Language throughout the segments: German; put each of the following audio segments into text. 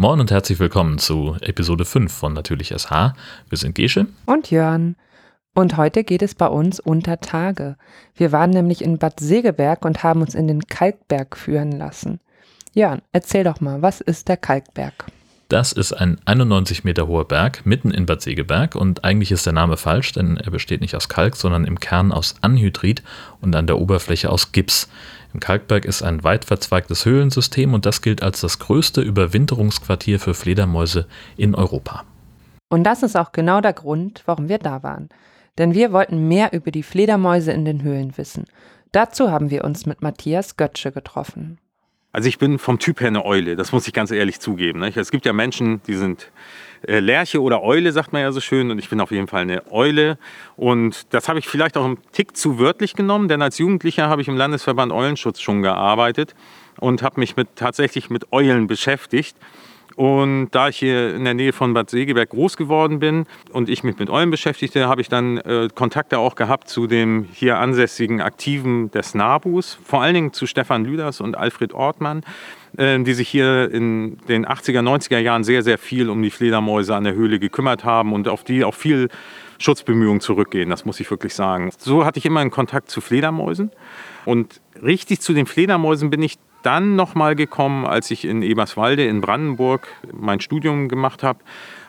Moin und herzlich willkommen zu Episode 5 von Natürlich SH. Wir sind Gesche und Jörn. Und heute geht es bei uns unter Tage. Wir waren nämlich in Bad Segeberg und haben uns in den Kalkberg führen lassen. Jörn, erzähl doch mal, was ist der Kalkberg? Das ist ein 91 Meter hoher Berg mitten in Bad Segeberg und eigentlich ist der Name falsch, denn er besteht nicht aus Kalk, sondern im Kern aus Anhydrit und an der Oberfläche aus Gips. Im Kalkberg ist ein weit verzweigtes Höhlensystem und das gilt als das größte Überwinterungsquartier für Fledermäuse in Europa. Und das ist auch genau der Grund, warum wir da waren. Denn wir wollten mehr über die Fledermäuse in den Höhlen wissen. Dazu haben wir uns mit Matthias Götzsche getroffen. Also ich bin vom Typ her eine Eule, das muss ich ganz ehrlich zugeben. Nicht? Es gibt ja Menschen, die sind Lerche oder Eule, sagt man ja so schön, und ich bin auf jeden Fall eine Eule. Und das habe ich vielleicht auch einen Tick zu wörtlich genommen, denn als Jugendlicher habe ich im Landesverband Eulenschutz schon gearbeitet und habe mich mit, tatsächlich mit Eulen beschäftigt. Und da ich hier in der Nähe von Bad Segeberg groß geworden bin und ich mich mit Eulen beschäftigte, habe ich dann äh, Kontakte auch gehabt zu dem hier ansässigen Aktiven des NABUs, vor allen Dingen zu Stefan Lüders und Alfred Ortmann, äh, die sich hier in den 80er, 90er Jahren sehr, sehr viel um die Fledermäuse an der Höhle gekümmert haben und auf die auch viel Schutzbemühungen zurückgehen, das muss ich wirklich sagen. So hatte ich immer einen Kontakt zu Fledermäusen. Und richtig zu den Fledermäusen bin ich dann nochmal gekommen, als ich in Eberswalde in Brandenburg mein Studium gemacht habe.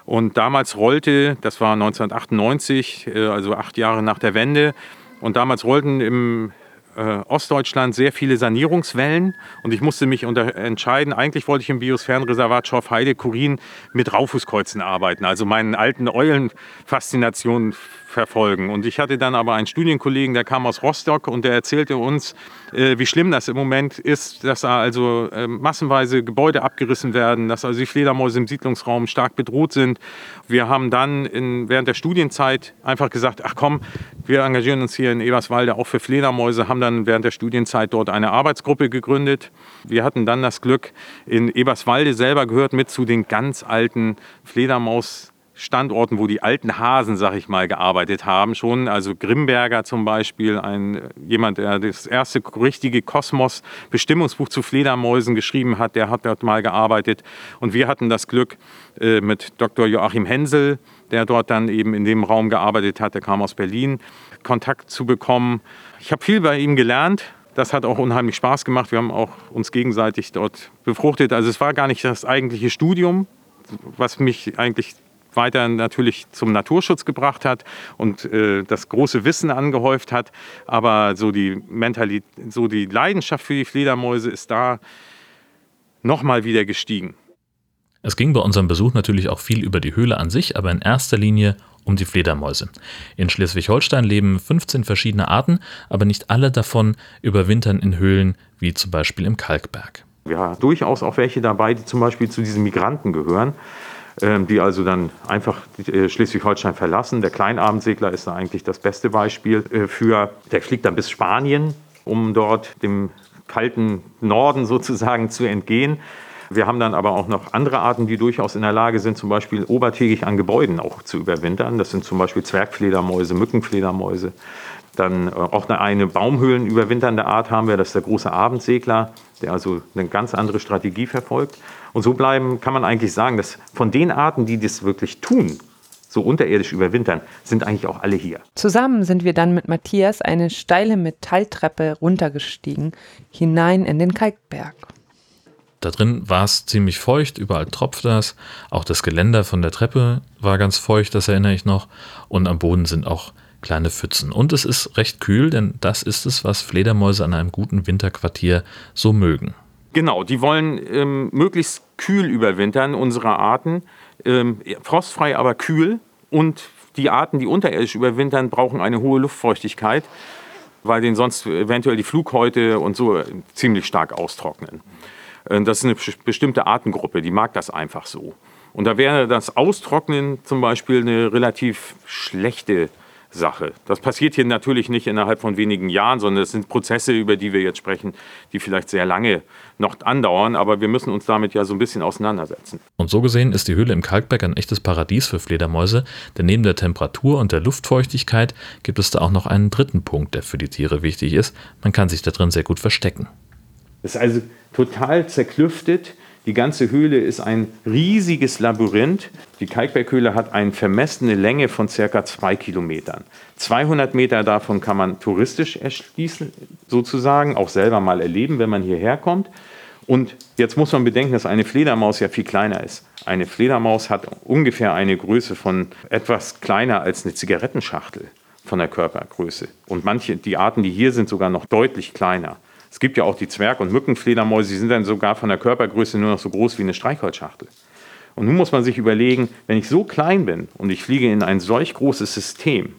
Und damals rollte, das war 1998, äh, also acht Jahre nach der Wende, und damals rollten im äh, Ostdeutschland sehr viele Sanierungswellen und ich musste mich entscheiden. Eigentlich wollte ich im Biosphärenreservat Schorfheide Kurin mit Raufußkreuzen arbeiten, also meinen alten Eulenfaszinationen verfolgen. Und ich hatte dann aber einen Studienkollegen, der kam aus Rostock und der erzählte uns, äh, wie schlimm das im Moment ist, dass da also äh, massenweise Gebäude abgerissen werden, dass also die Fledermäuse im Siedlungsraum stark bedroht sind. Wir haben dann in, während der Studienzeit einfach gesagt, ach komm, wir engagieren uns hier in Eberswalde auch für Fledermäuse, haben dann während der Studienzeit dort eine Arbeitsgruppe gegründet. Wir hatten dann das Glück, in Eberswalde selber gehört mit zu den ganz alten Fledermaus Standorten, wo die alten Hasen, sag ich mal, gearbeitet haben schon. Also Grimberger zum Beispiel, ein, jemand, der das erste richtige Kosmos-Bestimmungsbuch zu Fledermäusen geschrieben hat, der hat dort mal gearbeitet. Und wir hatten das Glück äh, mit Dr. Joachim Hensel, der dort dann eben in dem Raum gearbeitet hat, der kam aus Berlin, Kontakt zu bekommen. Ich habe viel bei ihm gelernt. Das hat auch unheimlich Spaß gemacht. Wir haben auch uns gegenseitig dort befruchtet. Also es war gar nicht das eigentliche Studium, was mich eigentlich weiter natürlich zum Naturschutz gebracht hat und äh, das große Wissen angehäuft hat. Aber so die Mentalität, so die Leidenschaft für die Fledermäuse ist da nochmal wieder gestiegen. Es ging bei unserem Besuch natürlich auch viel über die Höhle an sich, aber in erster Linie um die Fledermäuse. In Schleswig-Holstein leben 15 verschiedene Arten, aber nicht alle davon überwintern in Höhlen, wie zum Beispiel im Kalkberg. Wir haben durchaus auch welche dabei, die zum Beispiel zu diesen Migranten gehören. Ähm, die also dann einfach äh, Schleswig-Holstein verlassen. Der Kleinabendsegler ist da eigentlich das beste Beispiel äh, für. Der fliegt dann bis Spanien, um dort dem kalten Norden sozusagen zu entgehen. Wir haben dann aber auch noch andere Arten, die durchaus in der Lage sind, zum Beispiel obertägig an Gebäuden auch zu überwintern. Das sind zum Beispiel Zwergfledermäuse, Mückenfledermäuse. Dann äh, auch eine, eine Baumhöhlen überwinternde Art haben wir, das ist der große Abendsegler, der also eine ganz andere Strategie verfolgt. Und so bleiben, kann man eigentlich sagen, dass von den Arten, die das wirklich tun, so unterirdisch überwintern, sind eigentlich auch alle hier. Zusammen sind wir dann mit Matthias eine steile Metalltreppe runtergestiegen, hinein in den Kalkberg. Da drin war es ziemlich feucht, überall tropft das. Auch das Geländer von der Treppe war ganz feucht, das erinnere ich noch. Und am Boden sind auch kleine Pfützen. Und es ist recht kühl, denn das ist es, was Fledermäuse an einem guten Winterquartier so mögen. Genau, die wollen ähm, möglichst kühl überwintern, unsere Arten. Ähm, frostfrei, aber kühl. Und die Arten, die unterirdisch überwintern, brauchen eine hohe Luftfeuchtigkeit, weil denen sonst eventuell die Flughäute und so ziemlich stark austrocknen. Äh, das ist eine bestimmte Artengruppe, die mag das einfach so. Und da wäre das Austrocknen zum Beispiel eine relativ schlechte Sache. Das passiert hier natürlich nicht innerhalb von wenigen Jahren, sondern es sind Prozesse, über die wir jetzt sprechen, die vielleicht sehr lange noch andauern, aber wir müssen uns damit ja so ein bisschen auseinandersetzen. Und so gesehen ist die Höhle im Kalkberg ein echtes Paradies für Fledermäuse, denn neben der Temperatur und der Luftfeuchtigkeit gibt es da auch noch einen dritten Punkt, der für die Tiere wichtig ist. Man kann sich da drin sehr gut verstecken. Es ist also total zerklüftet. Die ganze Höhle ist ein riesiges Labyrinth. Die Kalkberghöhle hat eine vermessene Länge von circa zwei Kilometern. 200 Meter davon kann man touristisch erschließen, sozusagen, auch selber mal erleben, wenn man hierher kommt. Und jetzt muss man bedenken, dass eine Fledermaus ja viel kleiner ist. Eine Fledermaus hat ungefähr eine Größe von etwas kleiner als eine Zigarettenschachtel von der Körpergröße. Und manche, die Arten, die hier sind, sogar noch deutlich kleiner. Es gibt ja auch die Zwerg- und Mückenfledermäuse, die sind dann sogar von der Körpergröße nur noch so groß wie eine Streichholzschachtel. Und nun muss man sich überlegen, wenn ich so klein bin und ich fliege in ein solch großes System,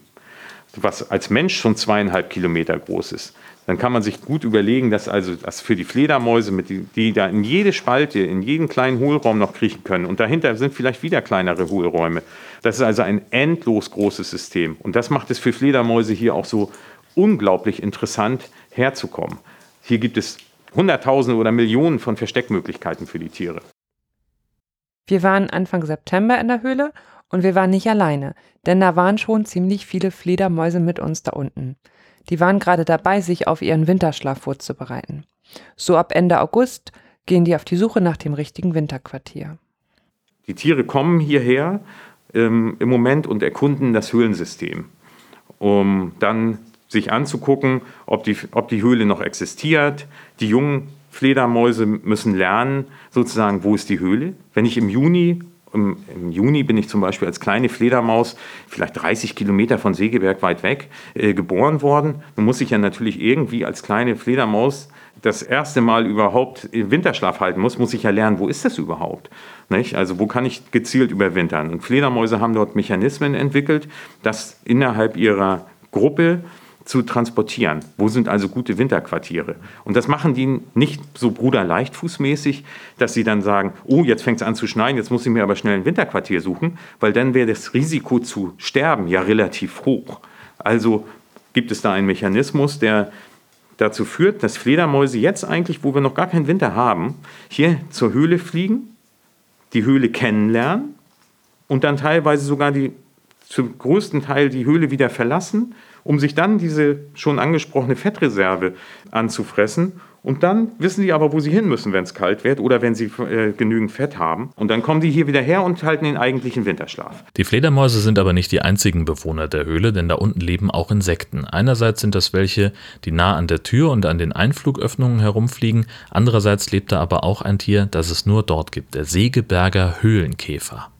was als Mensch schon zweieinhalb Kilometer groß ist, dann kann man sich gut überlegen, dass also das für die Fledermäuse, die, die da in jede Spalte, in jeden kleinen Hohlraum noch kriechen können und dahinter sind vielleicht wieder kleinere Hohlräume. Das ist also ein endlos großes System und das macht es für Fledermäuse hier auch so unglaublich interessant herzukommen. Hier gibt es Hunderttausende oder Millionen von Versteckmöglichkeiten für die Tiere. Wir waren Anfang September in der Höhle und wir waren nicht alleine, denn da waren schon ziemlich viele Fledermäuse mit uns da unten. Die waren gerade dabei, sich auf ihren Winterschlaf vorzubereiten. So ab Ende August gehen die auf die Suche nach dem richtigen Winterquartier. Die Tiere kommen hierher ähm, im Moment und erkunden das Höhlensystem, um dann sich anzugucken, ob die, ob die Höhle noch existiert. Die jungen Fledermäuse müssen lernen, sozusagen, wo ist die Höhle. Wenn ich im Juni im, Im, Juni bin ich zum Beispiel als kleine Fledermaus, vielleicht 30 Kilometer von Segeberg weit weg, äh, geboren worden. Nun muss ich ja natürlich irgendwie als kleine Fledermaus das erste Mal überhaupt Winterschlaf halten muss, muss ich ja lernen, wo ist das überhaupt? Nicht? Also wo kann ich gezielt überwintern? Und Fledermäuse haben dort Mechanismen entwickelt, dass innerhalb ihrer Gruppe zu transportieren. Wo sind also gute Winterquartiere? Und das machen die nicht so bruderleichtfußmäßig, dass sie dann sagen, oh, jetzt fängt es an zu schneien, jetzt muss ich mir aber schnell ein Winterquartier suchen, weil dann wäre das Risiko zu sterben ja relativ hoch. Also gibt es da einen Mechanismus, der dazu führt, dass Fledermäuse jetzt eigentlich, wo wir noch gar keinen Winter haben, hier zur Höhle fliegen, die Höhle kennenlernen und dann teilweise sogar die, zum größten Teil die Höhle wieder verlassen um sich dann diese schon angesprochene Fettreserve anzufressen. Und dann wissen sie aber, wo sie hin müssen, wenn es kalt wird oder wenn sie äh, genügend Fett haben. Und dann kommen die hier wieder her und halten den eigentlichen Winterschlaf. Die Fledermäuse sind aber nicht die einzigen Bewohner der Höhle, denn da unten leben auch Insekten. Einerseits sind das welche, die nah an der Tür und an den Einflugöffnungen herumfliegen. Andererseits lebt da aber auch ein Tier, das es nur dort gibt, der Segeberger Höhlenkäfer.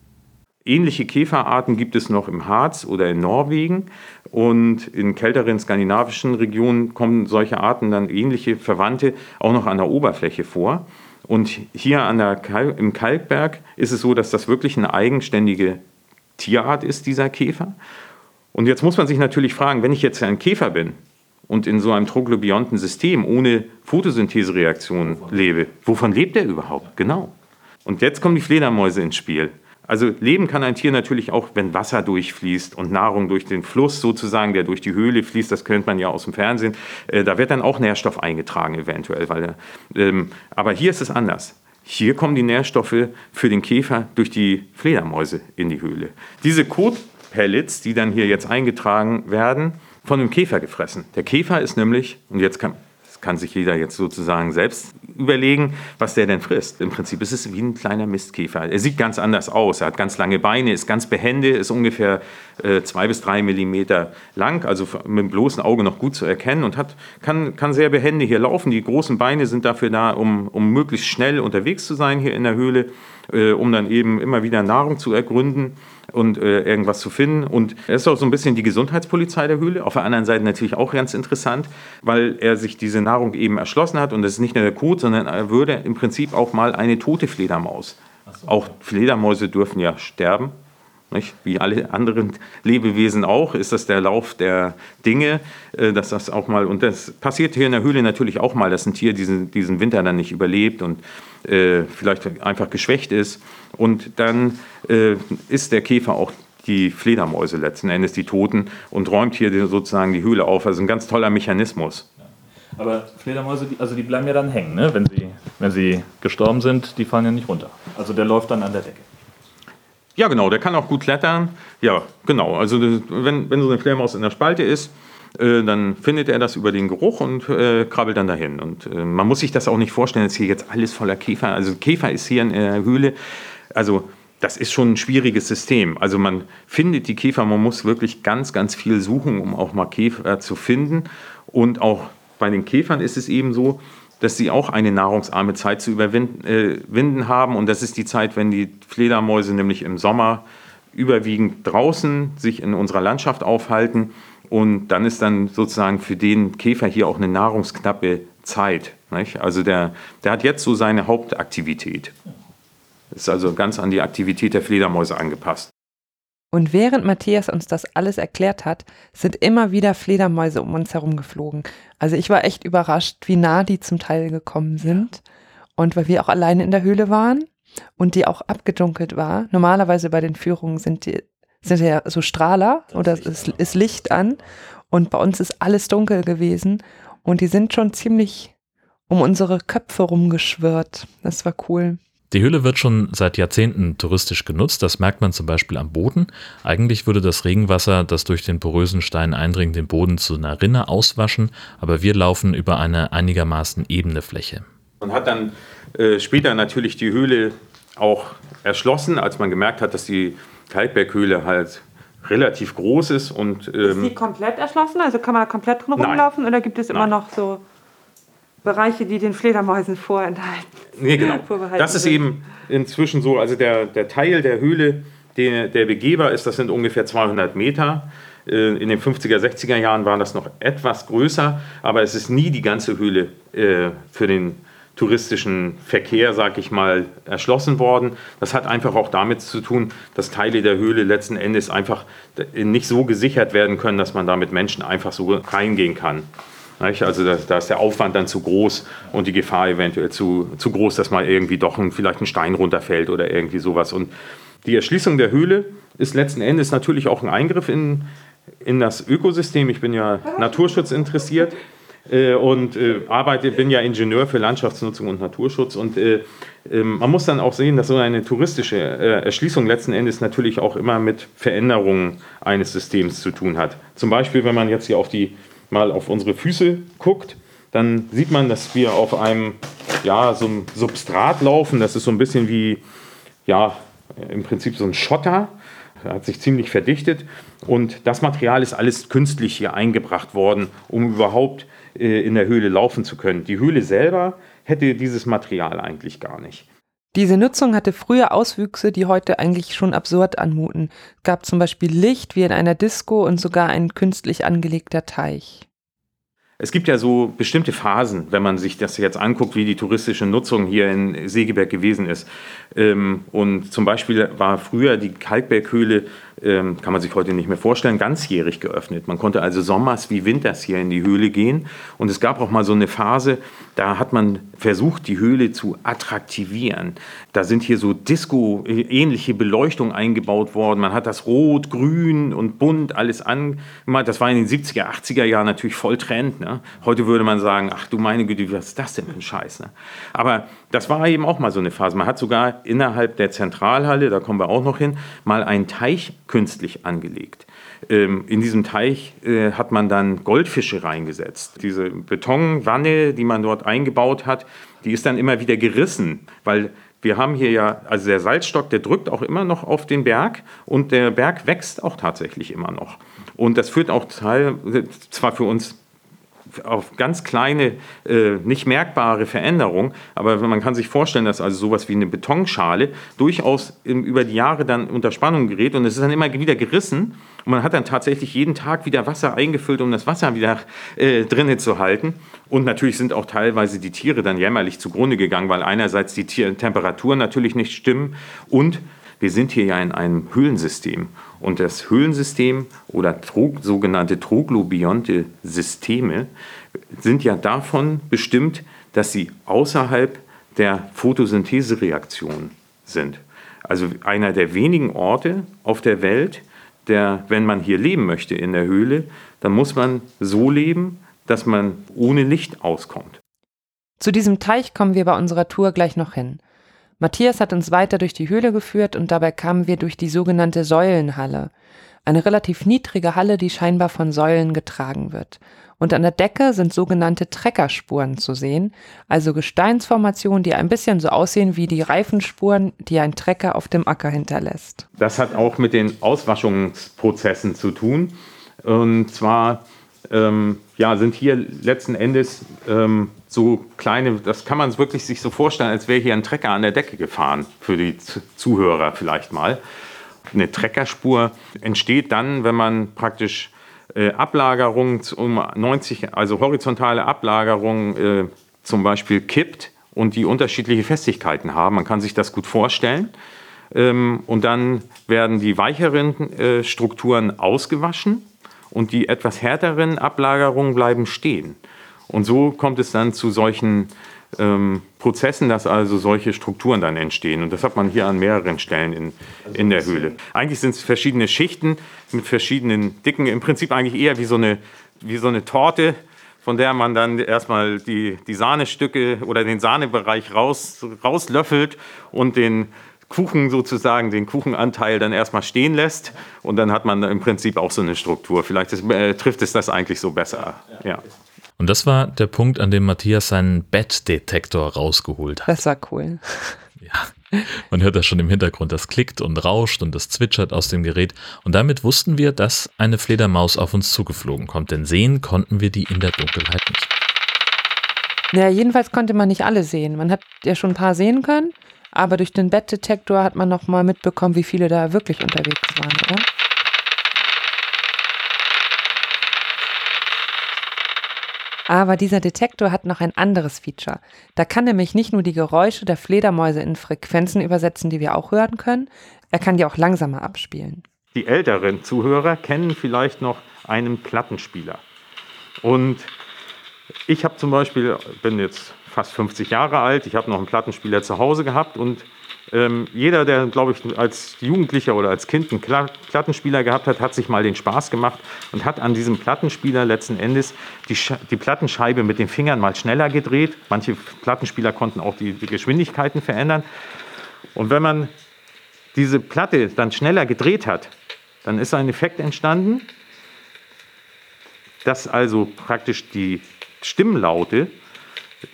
Ähnliche Käferarten gibt es noch im Harz oder in Norwegen. Und in kälteren skandinavischen Regionen kommen solche Arten dann ähnliche Verwandte auch noch an der Oberfläche vor. Und hier an der Kal im Kalkberg ist es so, dass das wirklich eine eigenständige Tierart ist, dieser Käfer. Und jetzt muss man sich natürlich fragen, wenn ich jetzt ein Käfer bin und in so einem troglobionten System ohne Photosynthesereaktion lebe, wovon lebt er überhaupt? Genau. Und jetzt kommen die Fledermäuse ins Spiel. Also leben kann ein Tier natürlich auch, wenn Wasser durchfließt und Nahrung durch den Fluss sozusagen, der durch die Höhle fließt, das kennt man ja aus dem Fernsehen. Äh, da wird dann auch Nährstoff eingetragen eventuell. Weil, ähm, aber hier ist es anders. Hier kommen die Nährstoffe für den Käfer durch die Fledermäuse in die Höhle. Diese Kotpellets, die dann hier jetzt eingetragen werden, von dem Käfer gefressen. Der Käfer ist nämlich, und jetzt kann, kann sich jeder jetzt sozusagen selbst überlegen, was der denn frisst. Im Prinzip ist es wie ein kleiner Mistkäfer. Er sieht ganz anders aus. Er hat ganz lange Beine, ist ganz behende, ist ungefähr äh, zwei bis drei Millimeter lang, also mit dem bloßen Auge noch gut zu erkennen und hat, kann, kann sehr behende hier laufen. Die großen Beine sind dafür da, um, um möglichst schnell unterwegs zu sein hier in der Höhle, äh, um dann eben immer wieder Nahrung zu ergründen und äh, irgendwas zu finden. Und er ist auch so ein bisschen die Gesundheitspolizei der Höhle. Auf der anderen Seite natürlich auch ganz interessant, weil er sich diese Nahrung eben erschlossen hat. Und das ist nicht nur der Kot, sondern er würde im Prinzip auch mal eine tote Fledermaus. So. Auch Fledermäuse dürfen ja sterben. Nicht? Wie alle anderen Lebewesen auch, ist das der Lauf der Dinge, äh, dass das auch mal, und das passiert hier in der Höhle natürlich auch mal, dass ein Tier diesen, diesen Winter dann nicht überlebt und äh, vielleicht einfach geschwächt ist. Und dann äh, ist der Käfer auch die Fledermäuse letzten Endes, die Toten, und räumt hier sozusagen die Höhle auf. Also ein ganz toller Mechanismus. Aber Fledermäuse, also die bleiben ja dann hängen, ne? wenn, sie, wenn sie gestorben sind, die fallen ja nicht runter. Also der läuft dann an der Decke. Ja, genau, der kann auch gut klettern. Ja, genau. Also wenn, wenn so eine Fledermaus in der Spalte ist, äh, dann findet er das über den Geruch und äh, krabbelt dann dahin. Und äh, man muss sich das auch nicht vorstellen, dass hier jetzt alles voller Käfer. Also Käfer ist hier in der Höhle, also das ist schon ein schwieriges System. Also man findet die Käfer, man muss wirklich ganz, ganz viel suchen, um auch mal Käfer zu finden. Und auch bei den Käfern ist es eben so, dass sie auch eine nahrungsarme Zeit zu überwinden äh, haben. Und das ist die Zeit, wenn die Fledermäuse nämlich im Sommer überwiegend draußen sich in unserer Landschaft aufhalten. Und dann ist dann sozusagen für den Käfer hier auch eine nahrungsknappe Zeit. Nicht? Also der, der hat jetzt so seine Hauptaktivität. Ist also ganz an die Aktivität der Fledermäuse angepasst. Und während Matthias uns das alles erklärt hat, sind immer wieder Fledermäuse um uns herum geflogen. Also ich war echt überrascht, wie nah die zum Teil gekommen sind. Und weil wir auch alleine in der Höhle waren und die auch abgedunkelt war. Normalerweise bei den Führungen sind die sind ja so Strahler oder es ist Licht an. Und bei uns ist alles dunkel gewesen. Und die sind schon ziemlich um unsere Köpfe rumgeschwirrt. Das war cool. Die Höhle wird schon seit Jahrzehnten touristisch genutzt. Das merkt man zum Beispiel am Boden. Eigentlich würde das Regenwasser, das durch den porösen Stein eindringt, den Boden zu einer Rinne auswaschen, aber wir laufen über eine einigermaßen ebene Fläche. Man hat dann äh, später natürlich die Höhle auch erschlossen, als man gemerkt hat, dass die Kalkberghöhle halt relativ groß ist. Und, ähm, ist die komplett erschlossen? Also kann man komplett drin rumlaufen oder gibt es immer Nein. noch so Bereiche, die den Fledermäusen vorenthalten. Nee, genau. Das ist eben inzwischen so, also der, der Teil der Höhle, der, der begehbar ist, das sind ungefähr 200 Meter. Äh, in den 50er, 60er Jahren waren das noch etwas größer, aber es ist nie die ganze Höhle äh, für den touristischen Verkehr, sag ich mal, erschlossen worden. Das hat einfach auch damit zu tun, dass Teile der Höhle letzten Endes einfach nicht so gesichert werden können, dass man da mit Menschen einfach so reingehen kann. Also da, da, ist der Aufwand dann zu groß und die Gefahr eventuell zu, zu groß, dass mal irgendwie doch ein, vielleicht ein Stein runterfällt oder irgendwie sowas. Und die Erschließung der Höhle ist letzten Endes natürlich auch ein Eingriff in, in das Ökosystem. Ich bin ja Naturschutz interessiert äh, und äh, arbeite, bin ja Ingenieur für Landschaftsnutzung und Naturschutz. Und äh, ähm, man muss dann auch sehen, dass so eine touristische äh, Erschließung letzten Endes natürlich auch immer mit Veränderungen eines Systems zu tun hat. Zum Beispiel, wenn man jetzt hier auf die mal auf unsere Füße guckt, dann sieht man, dass wir auf einem, ja, so einem Substrat laufen. Das ist so ein bisschen wie, ja, im Prinzip so ein Schotter. Hat sich ziemlich verdichtet. Und das Material ist alles künstlich hier eingebracht worden, um überhaupt äh, in der Höhle laufen zu können. Die Höhle selber hätte dieses Material eigentlich gar nicht. Diese Nutzung hatte früher Auswüchse, die heute eigentlich schon absurd anmuten. Es gab zum Beispiel Licht wie in einer Disco und sogar ein künstlich angelegter Teich. Es gibt ja so bestimmte Phasen, wenn man sich das jetzt anguckt, wie die touristische Nutzung hier in Segeberg gewesen ist. Ähm, und zum Beispiel war früher die Kalkberghöhle ähm, kann man sich heute nicht mehr vorstellen, ganzjährig geöffnet. Man konnte also sommers wie winters hier in die Höhle gehen. Und es gab auch mal so eine Phase, da hat man versucht, die Höhle zu attraktivieren. Da sind hier so Disco-ähnliche Beleuchtung eingebaut worden. Man hat das rot, grün und bunt alles angemacht. Das war in den 70er, 80er Jahren natürlich voll Trend. Ne? Heute würde man sagen, ach du meine Güte, was ist das denn für ein Scheiß? Ne? Aber das war eben auch mal so eine Phase. Man hat sogar innerhalb der Zentralhalle, da kommen wir auch noch hin, mal einen Teich künstlich angelegt. Ähm, in diesem Teich äh, hat man dann Goldfische reingesetzt. Diese Betonwanne, die man dort eingebaut hat, die ist dann immer wieder gerissen, weil wir haben hier ja, also der Salzstock, der drückt auch immer noch auf den Berg und der Berg wächst auch tatsächlich immer noch. Und das führt auch Teil, zwar für uns auf ganz kleine, äh, nicht merkbare Veränderungen. Aber man kann sich vorstellen, dass also sowas wie eine Betonschale durchaus im, über die Jahre dann unter Spannung gerät und es ist dann immer wieder gerissen. Und man hat dann tatsächlich jeden Tag wieder Wasser eingefüllt, um das Wasser wieder äh, drinnen zu halten. Und natürlich sind auch teilweise die Tiere dann jämmerlich zugrunde gegangen, weil einerseits die Temperaturen natürlich nicht stimmen und wir sind hier ja in einem Höhlensystem. Und das Höhlensystem oder Trog, sogenannte troglobionte Systeme sind ja davon bestimmt, dass sie außerhalb der Photosynthesereaktion sind. Also einer der wenigen Orte auf der Welt, der, wenn man hier leben möchte in der Höhle, dann muss man so leben, dass man ohne Licht auskommt. Zu diesem Teich kommen wir bei unserer Tour gleich noch hin. Matthias hat uns weiter durch die Höhle geführt und dabei kamen wir durch die sogenannte Säulenhalle. Eine relativ niedrige Halle, die scheinbar von Säulen getragen wird. Und an der Decke sind sogenannte Treckerspuren zu sehen, also Gesteinsformationen, die ein bisschen so aussehen wie die Reifenspuren, die ein Trecker auf dem Acker hinterlässt. Das hat auch mit den Auswaschungsprozessen zu tun. Und zwar ähm, ja, sind hier letzten Endes ähm, so kleine, das kann man wirklich sich so vorstellen, als wäre hier ein Trecker an der Decke gefahren, für die Zuhörer vielleicht mal. Eine Treckerspur entsteht dann, wenn man praktisch äh, Ablagerungen um 90, also horizontale Ablagerungen äh, zum Beispiel kippt und die unterschiedliche Festigkeiten haben. Man kann sich das gut vorstellen. Ähm, und dann werden die weicheren äh, Strukturen ausgewaschen und die etwas härteren Ablagerungen bleiben stehen. Und so kommt es dann zu solchen ähm, Prozessen, dass also solche Strukturen dann entstehen. Und das hat man hier an mehreren Stellen in, in der Höhle. Eigentlich sind es verschiedene Schichten mit verschiedenen Dicken. Im Prinzip eigentlich eher wie so eine, wie so eine Torte, von der man dann erstmal die, die Sahnestücke oder den Sahnebereich raus, rauslöffelt und den Kuchen sozusagen, den Kuchenanteil dann erstmal stehen lässt und dann hat man im Prinzip auch so eine Struktur. Vielleicht ist, äh, trifft es das eigentlich so besser. Ja. Und das war der Punkt, an dem Matthias seinen Bettdetektor rausgeholt hat. Das war cool. Ja. Man hört das schon im Hintergrund, das klickt und rauscht und das zwitschert aus dem Gerät. Und damit wussten wir, dass eine Fledermaus auf uns zugeflogen kommt, denn sehen konnten wir die in der Dunkelheit nicht. Ja, jedenfalls konnte man nicht alle sehen. Man hat ja schon ein paar sehen können, aber durch den Bettdetektor hat man noch mal mitbekommen, wie viele da wirklich unterwegs waren, oder? Aber dieser Detektor hat noch ein anderes Feature. Da kann nämlich nicht nur die Geräusche der Fledermäuse in Frequenzen übersetzen, die wir auch hören können, er kann die auch langsamer abspielen. Die älteren Zuhörer kennen vielleicht noch einen Plattenspieler. Und ich habe zum Beispiel, bin jetzt fast 50 Jahre alt, ich habe noch einen Plattenspieler zu Hause gehabt und ähm, jeder, der, glaube ich, als Jugendlicher oder als Kind einen Plattenspieler gehabt hat, hat sich mal den Spaß gemacht und hat an diesem Plattenspieler letzten Endes die, die Plattenscheibe mit den Fingern mal schneller gedreht. Manche Plattenspieler konnten auch die, die Geschwindigkeiten verändern. Und wenn man diese Platte dann schneller gedreht hat, dann ist ein Effekt entstanden, dass also praktisch die Stimmlaute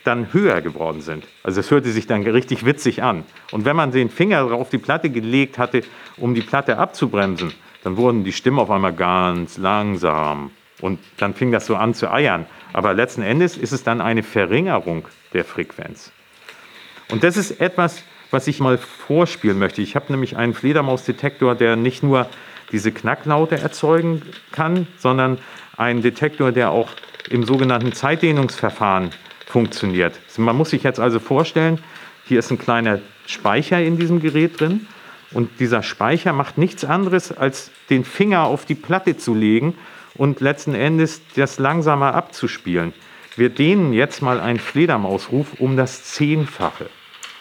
dann höher geworden sind. Also es hörte sich dann richtig witzig an. Und wenn man den Finger auf die Platte gelegt hatte, um die Platte abzubremsen, dann wurden die Stimmen auf einmal ganz langsam. Und dann fing das so an zu eiern. Aber letzten Endes ist es dann eine Verringerung der Frequenz. Und das ist etwas, was ich mal vorspielen möchte. Ich habe nämlich einen Fledermausdetektor, der nicht nur diese Knacklaute erzeugen kann, sondern einen Detektor, der auch im sogenannten Zeitdehnungsverfahren funktioniert. Man muss sich jetzt also vorstellen, hier ist ein kleiner Speicher in diesem Gerät drin und dieser Speicher macht nichts anderes, als den Finger auf die Platte zu legen und letzten Endes das langsamer abzuspielen. Wir dehnen jetzt mal einen Fledermausruf um das Zehnfache.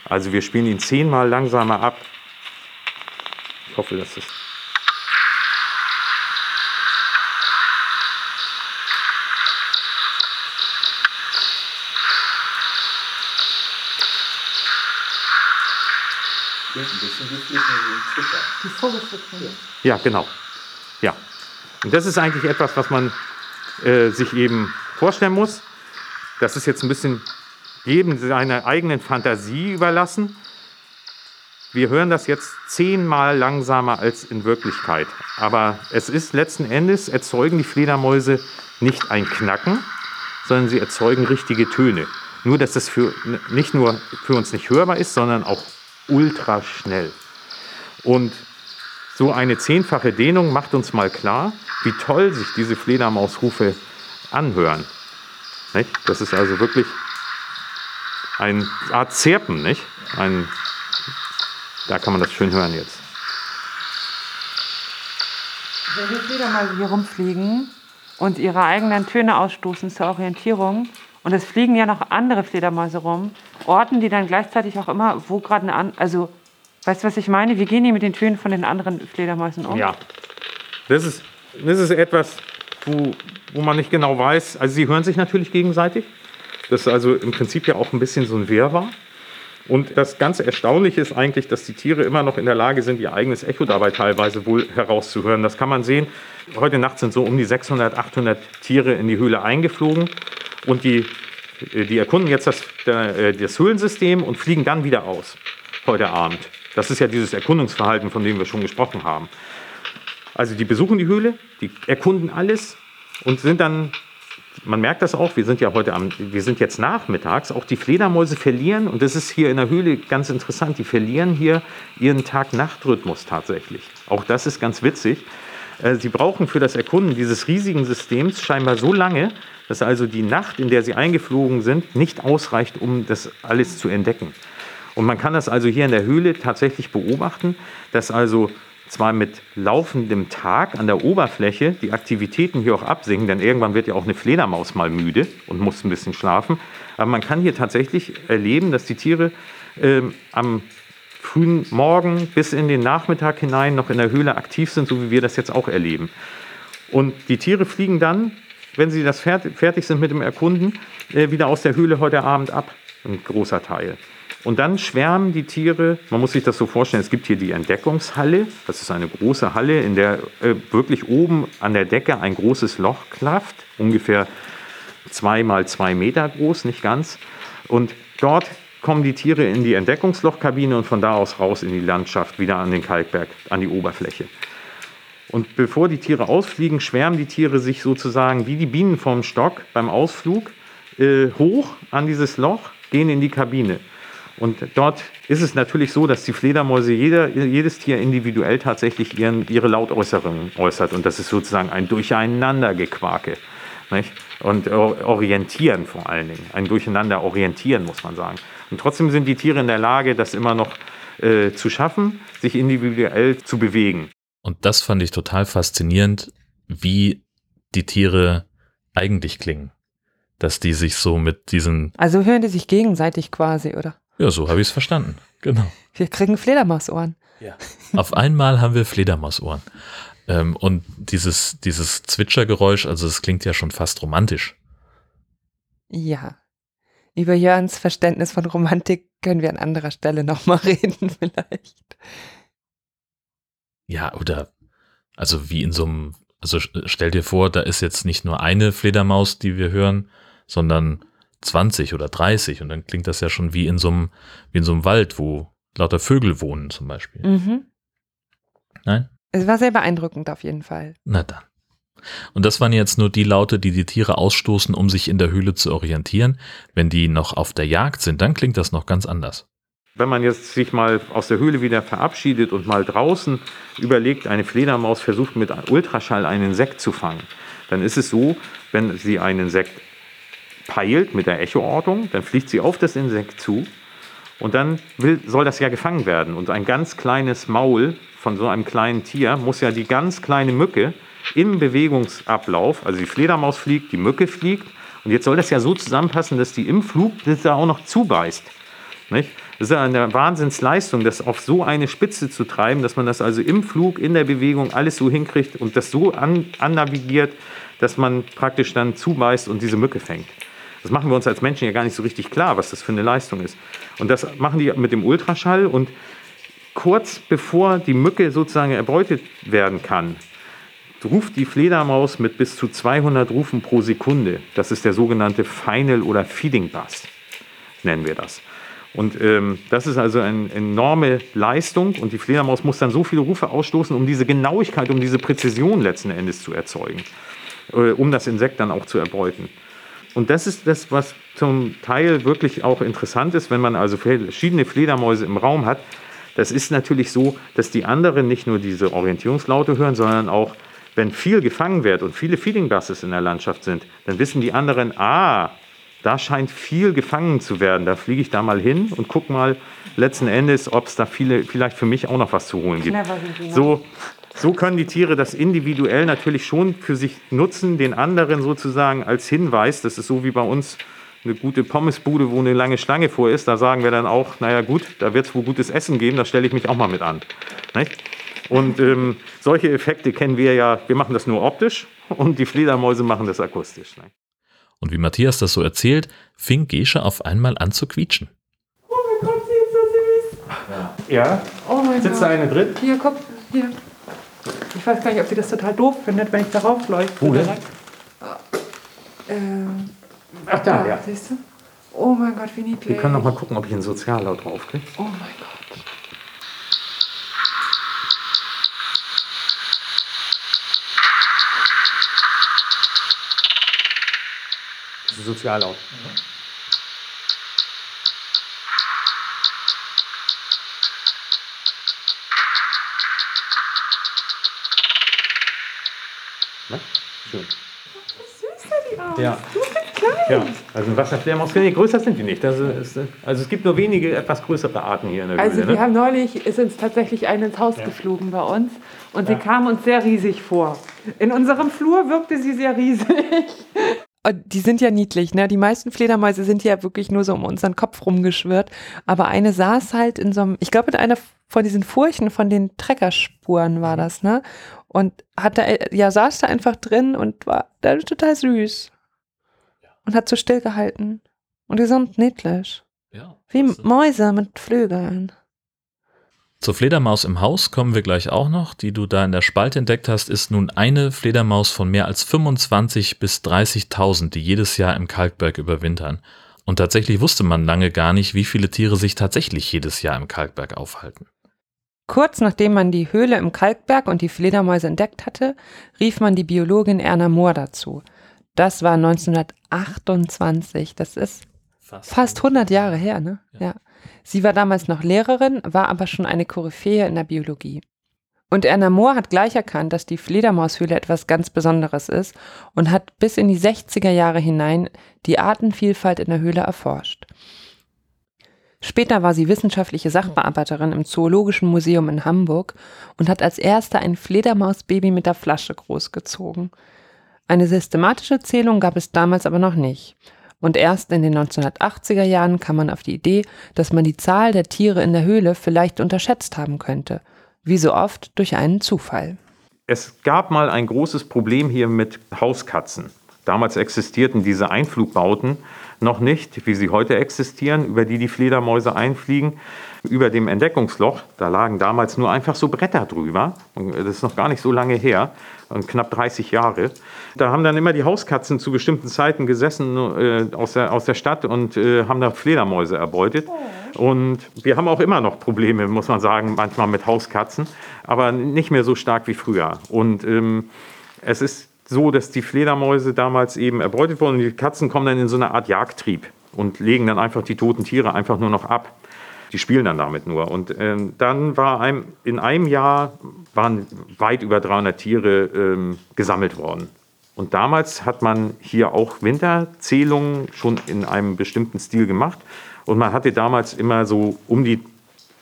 Also wir spielen ihn zehnmal langsamer ab. Ich hoffe, dass das ein bisschen wie Zwitscher. Die Vogelfrequenz. Ja, genau. Ja. Und das ist eigentlich etwas, was man äh, sich eben vorstellen muss. Das ist jetzt ein bisschen jedem seiner eigenen Fantasie überlassen. Wir hören das jetzt zehnmal langsamer als in Wirklichkeit. Aber es ist letzten Endes, erzeugen die Fledermäuse nicht ein Knacken, sondern sie erzeugen richtige Töne. Nur, dass das für, nicht nur für uns nicht hörbar ist, sondern auch ultra schnell. Und so eine zehnfache Dehnung macht uns mal klar, wie toll sich diese Fledermausrufe anhören. Nicht? Das ist also wirklich eine Art Zirpen, nicht? Ein, da kann man das schön hören jetzt. Wenn die Fledermäuse hier rumfliegen und ihre eigenen Töne ausstoßen zur Orientierung, und es fliegen ja noch andere Fledermäuse rum, orten die dann gleichzeitig auch immer, wo gerade eine, also, weißt du, was ich meine? Wie gehen die mit den Tönen von den anderen Fledermäusen um? Ja, das ist, das ist etwas, wo, wo man nicht genau weiß. Also sie hören sich natürlich gegenseitig. Das ist also im Prinzip ja auch ein bisschen so ein Wirrwarr. Und das ganz Erstaunliche ist eigentlich, dass die Tiere immer noch in der Lage sind, ihr eigenes Echo dabei teilweise wohl herauszuhören. Das kann man sehen. Heute Nacht sind so um die 600, 800 Tiere in die Höhle eingeflogen und die, äh, die erkunden jetzt das, äh, das Höhlensystem und fliegen dann wieder aus heute Abend. Das ist ja dieses Erkundungsverhalten, von dem wir schon gesprochen haben. Also die besuchen die Höhle, die erkunden alles und sind dann man merkt das auch, wir sind ja heute am, wir sind jetzt nachmittags, auch die Fledermäuse verlieren, und das ist hier in der Höhle ganz interessant, die verlieren hier ihren Tag-Nacht-Rhythmus tatsächlich. Auch das ist ganz witzig. Äh, sie brauchen für das Erkunden dieses riesigen Systems scheinbar so lange, dass also die Nacht, in der sie eingeflogen sind, nicht ausreicht, um das alles zu entdecken. Und man kann das also hier in der Höhle tatsächlich beobachten, dass also zwar mit laufendem Tag an der Oberfläche die Aktivitäten hier auch absinken, denn irgendwann wird ja auch eine Fledermaus mal müde und muss ein bisschen schlafen. Aber man kann hier tatsächlich erleben, dass die Tiere äh, am frühen Morgen bis in den Nachmittag hinein noch in der Höhle aktiv sind, so wie wir das jetzt auch erleben. Und die Tiere fliegen dann, wenn sie das fertig sind mit dem Erkunden, äh, wieder aus der Höhle heute Abend ab, ein großer Teil. Und dann schwärmen die Tiere, man muss sich das so vorstellen, es gibt hier die Entdeckungshalle, das ist eine große Halle, in der äh, wirklich oben an der Decke ein großes Loch klafft, ungefähr zwei mal zwei Meter groß, nicht ganz. Und dort kommen die Tiere in die Entdeckungslochkabine und von da aus raus in die Landschaft, wieder an den Kalkberg, an die Oberfläche. Und bevor die Tiere ausfliegen, schwärmen die Tiere sich sozusagen wie die Bienen vom Stock beim Ausflug äh, hoch an dieses Loch, gehen in die Kabine. Und dort ist es natürlich so, dass die Fledermäuse jeder, jedes Tier individuell tatsächlich ihren, ihre Lautäußerungen äußert. Und das ist sozusagen ein Durcheinandergequake. Nicht? Und orientieren vor allen Dingen. Ein Durcheinander orientieren, muss man sagen. Und trotzdem sind die Tiere in der Lage, das immer noch äh, zu schaffen, sich individuell zu bewegen. Und das fand ich total faszinierend, wie die Tiere eigentlich klingen. Dass die sich so mit diesen. Also hören die sich gegenseitig quasi, oder? Ja, so habe ich es verstanden. Genau. Wir kriegen Fledermausohren. Ja. Auf einmal haben wir Fledermausohren. Ähm, und dieses, dieses Zwitschergeräusch, also es klingt ja schon fast romantisch. Ja. Über Jörns Verständnis von Romantik können wir an anderer Stelle nochmal reden, vielleicht. Ja, oder also wie in so einem, also stell dir vor, da ist jetzt nicht nur eine Fledermaus, die wir hören, sondern 20 oder 30 und dann klingt das ja schon wie in so einem, wie in so einem Wald, wo lauter Vögel wohnen zum Beispiel. Mhm. Nein? Es war sehr beeindruckend auf jeden Fall. Na dann. Und das waren jetzt nur die Laute, die die Tiere ausstoßen, um sich in der Höhle zu orientieren. Wenn die noch auf der Jagd sind, dann klingt das noch ganz anders. Wenn man jetzt sich mal aus der Höhle wieder verabschiedet und mal draußen überlegt, eine Fledermaus versucht mit Ultraschall einen Insekt zu fangen, dann ist es so, wenn sie einen Insekt peilt mit der Echoortung, dann fliegt sie auf das Insekt zu und dann will, soll das ja gefangen werden. Und ein ganz kleines Maul von so einem kleinen Tier muss ja die ganz kleine Mücke im Bewegungsablauf, also die Fledermaus fliegt, die Mücke fliegt, und jetzt soll das ja so zusammenpassen, dass die im Flug das da auch noch zubeißt. Nicht? Das ist eine Wahnsinnsleistung, das auf so eine Spitze zu treiben, dass man das also im Flug, in der Bewegung alles so hinkriegt und das so an, annavigiert, dass man praktisch dann zubeißt und diese Mücke fängt. Das machen wir uns als Menschen ja gar nicht so richtig klar, was das für eine Leistung ist. Und das machen die mit dem Ultraschall und kurz bevor die Mücke sozusagen erbeutet werden kann, ruft die Fledermaus mit bis zu 200 Rufen pro Sekunde. Das ist der sogenannte Final- oder Feeding-Bust, nennen wir das. Und ähm, das ist also eine enorme Leistung und die Fledermaus muss dann so viele Rufe ausstoßen, um diese Genauigkeit, um diese Präzision letzten Endes zu erzeugen, äh, um das Insekt dann auch zu erbeuten. Und das ist das, was zum Teil wirklich auch interessant ist, wenn man also verschiedene Fledermäuse im Raum hat. Das ist natürlich so, dass die anderen nicht nur diese Orientierungslaute hören, sondern auch, wenn viel gefangen wird und viele Feeding Buses in der Landschaft sind, dann wissen die anderen, ah, da scheint viel gefangen zu werden. Da fliege ich da mal hin und gucke mal letzten Endes, ob es da viele, vielleicht für mich auch noch was zu holen gibt. So, so können die Tiere das individuell natürlich schon für sich nutzen, den anderen sozusagen als Hinweis. Das ist so wie bei uns eine gute Pommesbude, wo eine lange Schlange vor ist. Da sagen wir dann auch, naja gut, da wird es wohl gutes Essen geben, da stelle ich mich auch mal mit an. Nicht? Und ähm, solche Effekte kennen wir ja, wir machen das nur optisch und die Fledermäuse machen das akustisch. Nicht? Und wie Matthias das so erzählt, fing Gesche auf einmal an zu quietschen. Oh, mein Gott, Ja. Oh mein Sitzt da Gott. eine drin? Hier, guck, hier. Ich weiß gar nicht, ob sie das total doof findet, wenn ich darauf leuchte. Wo denn? Ähm, Ach da, ja. Siehst du? Oh mein Gott, wie niedlich. Wir können noch mal gucken, ob ich einen Soziallaut draufkriege. Oh mein Gott. Das ist Soziallaut. Ne? Schön. Süß sah die. Ja. Klein. Ja, also Wasserfledermaus, nee, größer sind die nicht. Das ist, also es gibt nur wenige etwas größere Arten hier in der Also Höhle. wir Ne? haben neulich, ist uns tatsächlich eine ins Haus geflogen bei uns und sie kam uns sehr riesig vor. In unserem Flur wirkte sie sehr riesig. Die sind ja niedlich, ne? Die meisten Fledermäuse sind ja wirklich nur so um unseren Kopf rumgeschwirrt. Aber eine saß halt in so einem, ich glaube, in einer von diesen Furchen, von den Treckerspuren war das, ne? Und hat da, ja, saß da einfach drin und war da total süß. Und hat so stillgehalten. Und die sind niedlich. Ja, Wie Mäuse mit Flügeln. Zur Fledermaus im Haus kommen wir gleich auch noch. Die du da in der Spalte entdeckt hast, ist nun eine Fledermaus von mehr als 25 bis 30.000, die jedes Jahr im Kalkberg überwintern. Und tatsächlich wusste man lange gar nicht, wie viele Tiere sich tatsächlich jedes Jahr im Kalkberg aufhalten. Kurz nachdem man die Höhle im Kalkberg und die Fledermäuse entdeckt hatte, rief man die Biologin Erna Mohr dazu. Das war 1928. Das ist fast 100 Jahre her, ne? Ja. Ja. Sie war damals noch Lehrerin, war aber schon eine Koryphäe in der Biologie. Und Erna Mohr hat gleich erkannt, dass die Fledermaushöhle etwas ganz Besonderes ist und hat bis in die 60er Jahre hinein die Artenvielfalt in der Höhle erforscht. Später war sie wissenschaftliche Sachbearbeiterin im Zoologischen Museum in Hamburg und hat als erste ein Fledermausbaby mit der Flasche großgezogen. Eine systematische Zählung gab es damals aber noch nicht. Und erst in den 1980er Jahren kam man auf die Idee, dass man die Zahl der Tiere in der Höhle vielleicht unterschätzt haben könnte. Wie so oft durch einen Zufall. Es gab mal ein großes Problem hier mit Hauskatzen. Damals existierten diese Einflugbauten noch nicht, wie sie heute existieren, über die die Fledermäuse einfliegen. Über dem Entdeckungsloch, da lagen damals nur einfach so Bretter drüber. Und Das ist noch gar nicht so lange her, knapp 30 Jahre. Da haben dann immer die Hauskatzen zu bestimmten Zeiten gesessen äh, aus, der, aus der Stadt und äh, haben da Fledermäuse erbeutet. Und wir haben auch immer noch Probleme, muss man sagen, manchmal mit Hauskatzen, aber nicht mehr so stark wie früher. Und ähm, es ist so, dass die Fledermäuse damals eben erbeutet wurden und die Katzen kommen dann in so eine Art Jagdtrieb und legen dann einfach die toten Tiere einfach nur noch ab. Die spielen dann damit nur. Und ähm, dann war einem, in einem Jahr waren weit über 300 Tiere ähm, gesammelt worden. Und damals hat man hier auch Winterzählungen schon in einem bestimmten Stil gemacht. Und man hatte damals immer so um die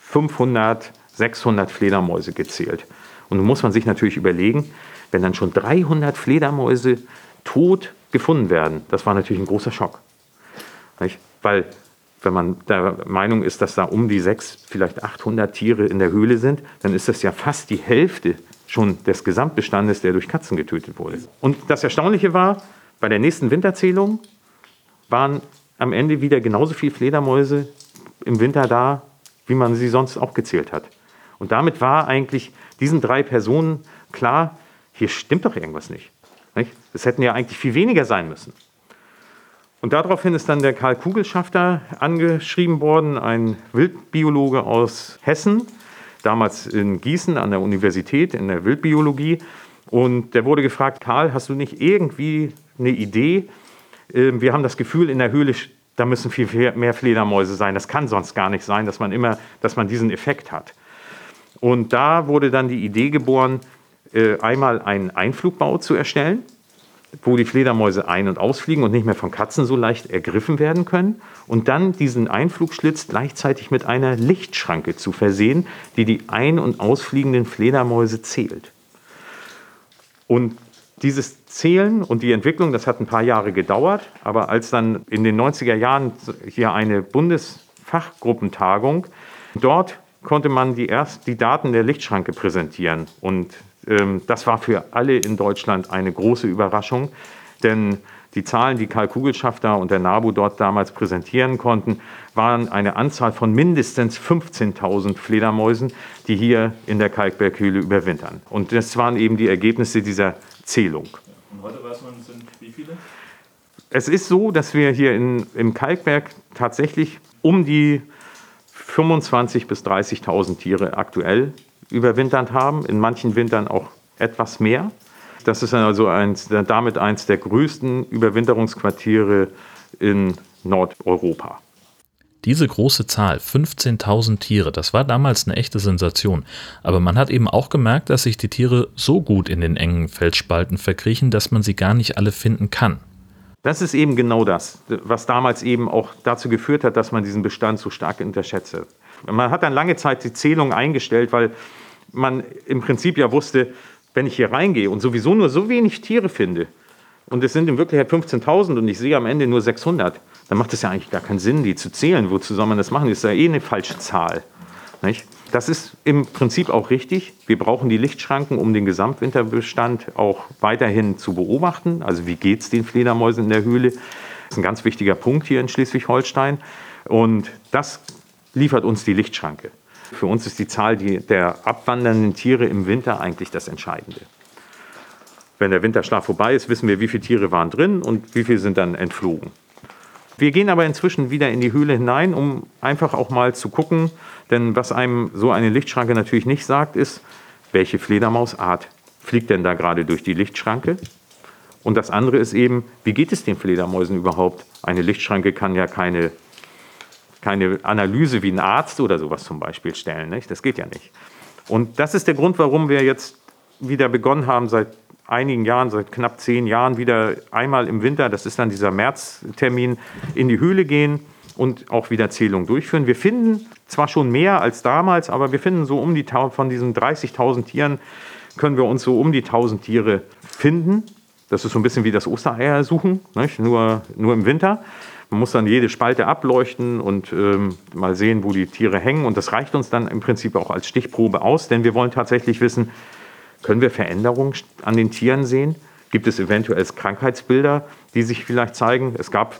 500, 600 Fledermäuse gezählt. Und nun muss man sich natürlich überlegen, wenn dann schon 300 Fledermäuse tot gefunden werden, das war natürlich ein großer Schock. Weil, wenn man der Meinung ist, dass da um die 6, vielleicht 800 Tiere in der Höhle sind, dann ist das ja fast die Hälfte schon des Gesamtbestandes, der durch Katzen getötet wurde. Und das Erstaunliche war, bei der nächsten Winterzählung waren am Ende wieder genauso viele Fledermäuse im Winter da, wie man sie sonst auch gezählt hat. Und damit war eigentlich diesen drei Personen klar, hier stimmt doch irgendwas nicht. nicht? Es hätten ja eigentlich viel weniger sein müssen. Und daraufhin ist dann der Karl Kugelschafter angeschrieben worden, ein Wildbiologe aus Hessen, damals in Gießen an der Universität in der Wildbiologie. Und der wurde gefragt, Karl, hast du nicht irgendwie eine Idee? Ähm, Wir haben das Gefühl, in der Höhle, da müssen viel mehr Fledermäuse sein. Das kann sonst gar nicht sein, dass man immer, dass man diesen Effekt hat. Und da wurde dann die Idee geboren, äh, einmal einen Einflugbau zu erstellen, wo die Fledermäuse ein- und ausfliegen und nicht mehr von Katzen so leicht ergriffen werden können. Und dann diesen Einflugschlitz gleichzeitig mit einer Lichtschranke zu versehen, die die ein- und ausfliegenden Fledermäuse zählt. Und dieses Zählen und die Entwicklung, das hat ein paar Jahre gedauert, aber als dann in den 90er Jahren hier eine Bundesfachgruppentagung, dort konnte man die, erst, die Daten der Lichtschranke präsentieren. Und das war für alle in Deutschland eine große Überraschung, denn Die Zahlen, die Karl Kugelschafter und der NABU dort damals präsentieren konnten, waren eine Anzahl von mindestens 15.000 Fledermäusen, die hier in der Kalkberghöhle überwintern. Und das waren eben die Ergebnisse dieser Zählung. Und heute weiß man, sind wie viele? Es ist so, dass wir hier in, im Kalkberg tatsächlich um die 25.000 bis 30.000 Tiere aktuell überwinternd haben, in manchen Wintern auch etwas mehr. Das ist also eins, damit eins der größten Überwinterungsquartiere in Nordeuropa. Diese große Zahl, 15.000 Tiere, das war damals eine echte Sensation. Aber man hat eben auch gemerkt, dass sich die Tiere so gut in den engen Felsspalten verkriechen, dass man sie gar nicht alle finden kann. Das ist eben genau das, was damals eben auch dazu geführt hat, dass man diesen Bestand so stark unterschätze. Man hat dann lange Zeit die Zählung eingestellt, weil man im Prinzip ja wusste, wenn ich hier reingehe und sowieso nur so wenig Tiere finde, und es sind in Wirklichkeit 15.000 und ich sehe am Ende nur 600, dann macht es ja eigentlich gar keinen Sinn, die zu zählen. Wozu soll man das machen? Das ist ja eh eine falsche Zahl. Nicht? Das ist im Prinzip auch richtig. Wir brauchen die Lichtschranken, um den Gesamtwinterbestand auch weiterhin zu beobachten. Also wie geht es den Fledermäusen in der Höhle? Das ist ein ganz wichtiger Punkt hier in Schleswig-Holstein. Und das liefert uns die Lichtschranke. Für uns ist die Zahl der abwandernden Tiere im Winter eigentlich das Entscheidende. Wenn der Winterschlaf vorbei ist, wissen wir, wie viele Tiere waren drin und wie viele sind dann entflogen. Wir gehen aber inzwischen wieder in die Höhle hinein, um einfach auch mal zu gucken, denn was einem so eine Lichtschranke natürlich nicht sagt, ist, welche Fledermausart fliegt denn da gerade durch die Lichtschranke? Und das andere ist eben, wie geht es den Fledermäusen überhaupt? Eine Lichtschranke kann ja keine, keine Analyse wie ein Arzt oder sowas zum Beispiel stellen. Nicht? Das geht ja nicht. Und das ist der Grund, warum wir jetzt wieder begonnen haben, seit einigen Jahren, seit knapp zehn Jahren, wieder einmal im Winter, das ist dann dieser Märztermin, in die Höhle gehen und auch wieder Zählungen durchführen. Wir finden zwar schon mehr als damals, aber wir finden so um die von diesen 30.000 Tieren können wir uns so um die 1000 Tiere finden. Das ist so ein bisschen wie das Ostereier suchen, nicht? Nur, nur im Winter. Man muss dann jede Spalte ableuchten und ähm, mal sehen, wo die Tiere hängen. Und das reicht uns dann im Prinzip auch als Stichprobe aus, denn wir wollen tatsächlich wissen, können wir Veränderungen an den Tieren sehen? Gibt es eventuell Krankheitsbilder, die sich vielleicht zeigen? Es gab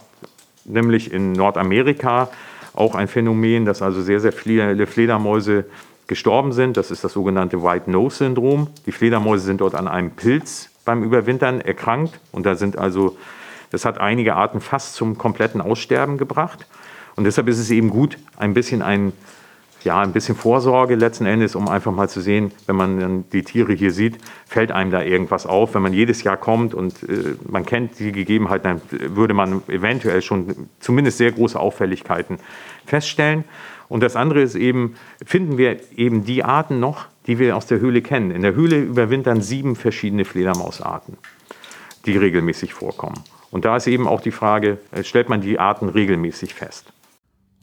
nämlich in Nordamerika auch ein Phänomen, dass also sehr, sehr viele Fledermäuse gestorben sind. Das ist das sogenannte White Nose Syndrom. Die Fledermäuse sind dort an einem Pilz beim Überwintern erkrankt und da sind also, das hat einige Arten fast zum kompletten Aussterben gebracht. Und deshalb ist es eben gut, ein bisschen ein ja, ein bisschen Vorsorge letzten Endes, um einfach mal zu sehen, wenn man dann die Tiere hier sieht, fällt einem da irgendwas auf. Wenn man jedes Jahr kommt und äh, man kennt die Gegebenheiten, dann würde man eventuell schon zumindest sehr große Auffälligkeiten feststellen. Und das andere ist eben, finden wir eben die Arten noch, die wir aus der Höhle kennen. In der Höhle überwintern sieben verschiedene Fledermausarten, die regelmäßig vorkommen. Und da ist eben auch die Frage, äh, stellt man die Arten regelmäßig fest?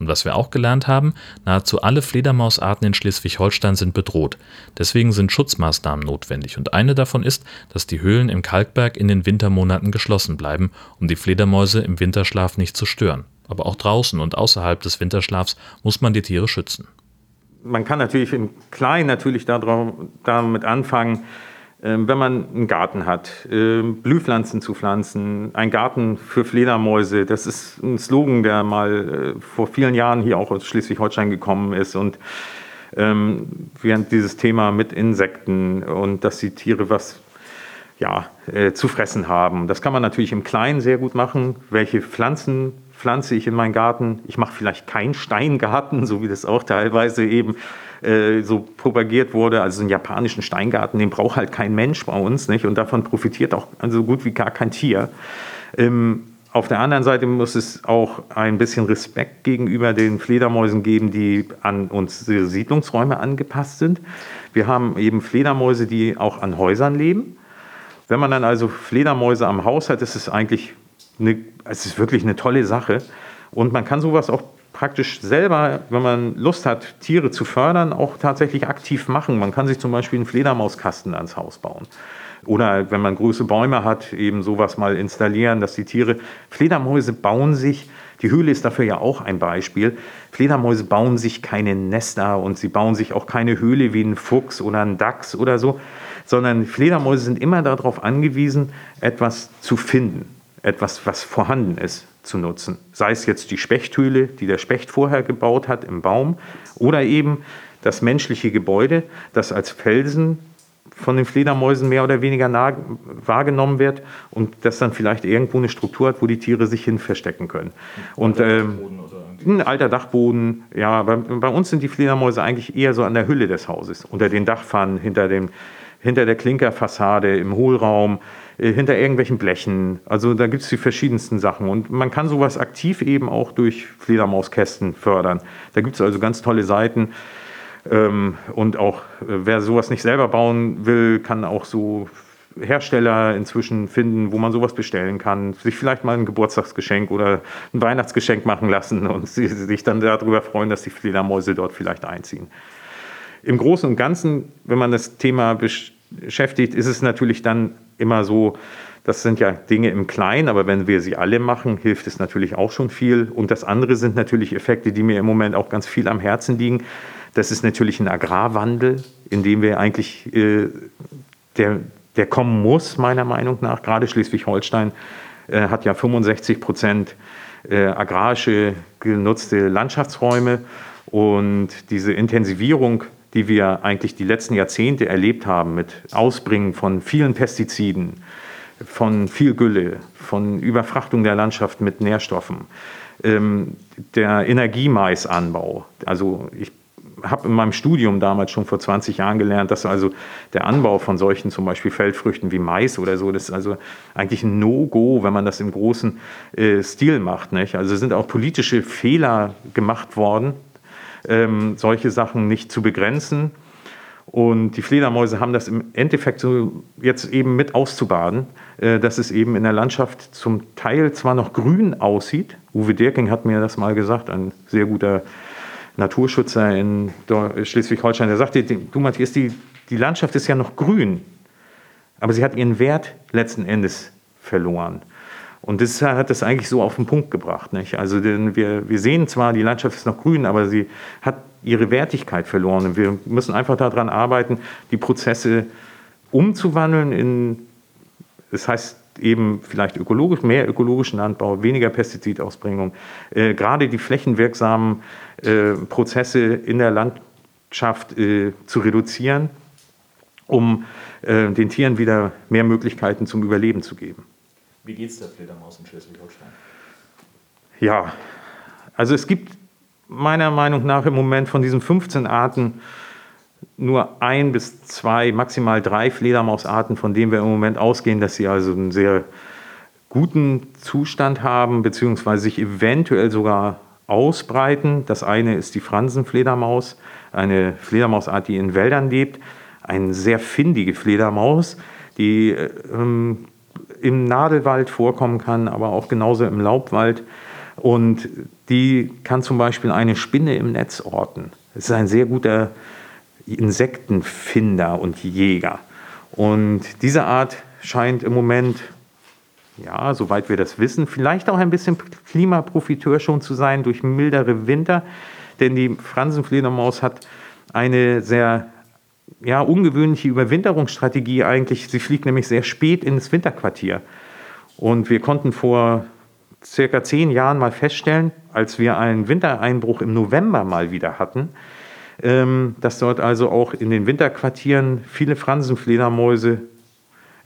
Und was wir auch gelernt haben, nahezu alle Fledermausarten in Schleswig-Holstein sind bedroht. Deswegen sind Schutzmaßnahmen notwendig und eine davon ist, dass die Höhlen im Kalkberg in den Wintermonaten geschlossen bleiben, um die Fledermäuse im Winterschlaf nicht zu stören. Aber auch draußen und außerhalb des Winterschlafs muss man die Tiere schützen. Man kann natürlich im Kleinen natürlich damit anfangen, wenn man einen Garten hat, ähm, Blühpflanzen zu pflanzen, ein Garten für Fledermäuse, das ist ein Slogan, der mal äh, vor vielen Jahren hier auch aus Schleswig-Holstein gekommen ist und ähm, während dieses Thema mit Insekten und dass die Tiere was ja, äh, zu fressen haben. Das kann man natürlich im Kleinen sehr gut machen. Welche Pflanzen pflanze ich in meinen Garten? Ich mache vielleicht keinen Steingarten, so wie das auch teilweise eben äh, so propagiert wurde. Also einen japanischen Steingarten, den braucht halt kein Mensch bei uns, nicht? Und davon profitiert auch so gut wie gar kein Tier. Ähm, auf der anderen Seite muss es auch ein bisschen Respekt gegenüber den Fledermäusen geben, die an unsere Siedlungsräume angepasst sind. Wir haben eben Fledermäuse, die auch an Häusern leben. Wenn man dann also Fledermäuse am Haus hat, ist es eigentlich eine, es ist wirklich eine tolle Sache. Und man kann sowas auch praktisch selber, wenn man Lust hat, Tiere zu fördern, auch tatsächlich aktiv machen. Man kann sich zum Beispiel einen Fledermauskasten ans Haus bauen. Oder wenn man große Bäume hat, eben sowas mal installieren, dass die Tiere, Fledermäuse bauen sich, die Höhle ist dafür ja auch ein Beispiel, Fledermäuse bauen sich keine Nester und sie bauen sich auch keine Höhle wie ein Fuchs oder ein Dachs oder so, sondern Fledermäuse sind immer darauf angewiesen, etwas zu finden etwas, was vorhanden ist, zu nutzen. Sei es jetzt die Spechthöhle, die der Specht vorher gebaut hat im Baum, oder eben das menschliche Gebäude, das als Felsen von den Fledermäusen mehr oder weniger nah wahrgenommen wird und das dann vielleicht irgendwo eine Struktur hat, wo die Tiere sich hin verstecken können. Und ähm, ein alter Dachboden, ja, bei, bei, uns sind die Fledermäuse eigentlich eher so an der Hülle des Hauses, unter den Dachpfannen, hinter, dem, hinter der Klinkerfassade, im Hohlraum, hinter irgendwelchen Blechen. Also da gibt es die verschiedensten Sachen. Und man kann sowas aktiv eben auch durch Fledermauskästen fördern. Da gibt es also ganz tolle Seiten. Ähm, und auch äh, wer sowas nicht selber bauen will, kann auch so Hersteller inzwischen finden, wo man sowas bestellen kann, sich vielleicht mal ein Geburtstagsgeschenk oder ein Weihnachtsgeschenk machen lassen und sich dann darüber freuen, dass die Fledermäuse dort vielleicht einziehen. Im Großen und Ganzen, wenn man das Thema beschäftigt, ist es natürlich dann immer so, das sind ja Dinge im Kleinen, aber wenn wir sie alle machen, hilft es natürlich auch schon viel. Und das andere sind natürlich Effekte, die mir im Moment auch ganz viel am Herzen liegen. Das ist natürlich ein Agrarwandel, in dem wir eigentlich, äh, der, der kommen muss, meiner Meinung nach. Gerade Schleswig-Holstein äh, hat ja 65 Prozent äh, agrarische genutzte Landschaftsräume. Und diese Intensivierung, die wir eigentlich die letzten Jahrzehnte erlebt haben mit Ausbringen von vielen Pestiziden, von viel Gülle, von Überfrachtung der Landschaft mit Nährstoffen, ähm, der Energiemaisanbau. Also ich habe in meinem Studium damals schon vor 20 Jahren gelernt, dass also der Anbau von solchen zum Beispiel Feldfrüchten wie Mais oder so, das ist also eigentlich ein No-Go, wenn man das im großen äh, Stil macht. Nicht? Also sind auch politische Fehler gemacht worden, ähm, solche Sachen nicht zu begrenzen. Und die Fledermäuse haben das im Endeffekt so jetzt eben mit auszubaden, äh, dass es eben in der Landschaft zum Teil zwar noch grün aussieht. Uwe Dirking hat mir das mal gesagt, ein sehr guter Naturschützer in Schleswig-Holstein, der sagte, du Matthias, die, die Landschaft ist ja noch grün, aber sie hat ihren Wert letzten Endes verloren. Und das hat das eigentlich so auf den Punkt gebracht. Nicht? Also wir, wir sehen zwar, die Landschaft ist noch grün, aber sie hat ihre Wertigkeit verloren. Und wir müssen einfach daran arbeiten, die Prozesse umzuwandeln in, das heißt eben vielleicht ökologisch, mehr ökologischen Landbau, weniger Pestizidausbringung, äh, gerade die flächenwirksamen äh, Prozesse in der Landschaft äh, zu reduzieren, um äh, den Tieren wieder mehr Möglichkeiten zum Überleben zu geben. Wie geht es der Fledermaus in Schleswig-Holstein? Ja, also es gibt meiner Meinung nach im Moment von diesen 15 Arten nur ein bis zwei, maximal drei Fledermausarten, von denen wir im Moment ausgehen, dass sie also einen sehr guten Zustand haben, beziehungsweise sich eventuell sogar ausbreiten. Das eine ist die Fransenfledermaus, eine Fledermausart, die in Wäldern lebt, eine sehr findige Fledermaus, die ähm, im Nadelwald vorkommen kann, aber auch genauso im Laubwald. Und die kann zum Beispiel eine Spinne im Netz orten. Das ist ein sehr guter Insektenfinder und Jäger. Und diese Art scheint im Moment, ja, soweit wir das wissen, vielleicht auch ein bisschen Klimaprofiteur schon zu sein durch mildere Winter. Denn die Fransenfledermaus hat eine sehr ja, ungewöhnliche Überwinterungsstrategie eigentlich. Sie fliegt nämlich sehr spät ins Winterquartier. Und wir konnten vor circa zehn Jahren mal feststellen, als wir einen Wintereinbruch im November mal wieder hatten, ähm, dass dort also auch in den Winterquartieren viele Fransenfledermäuse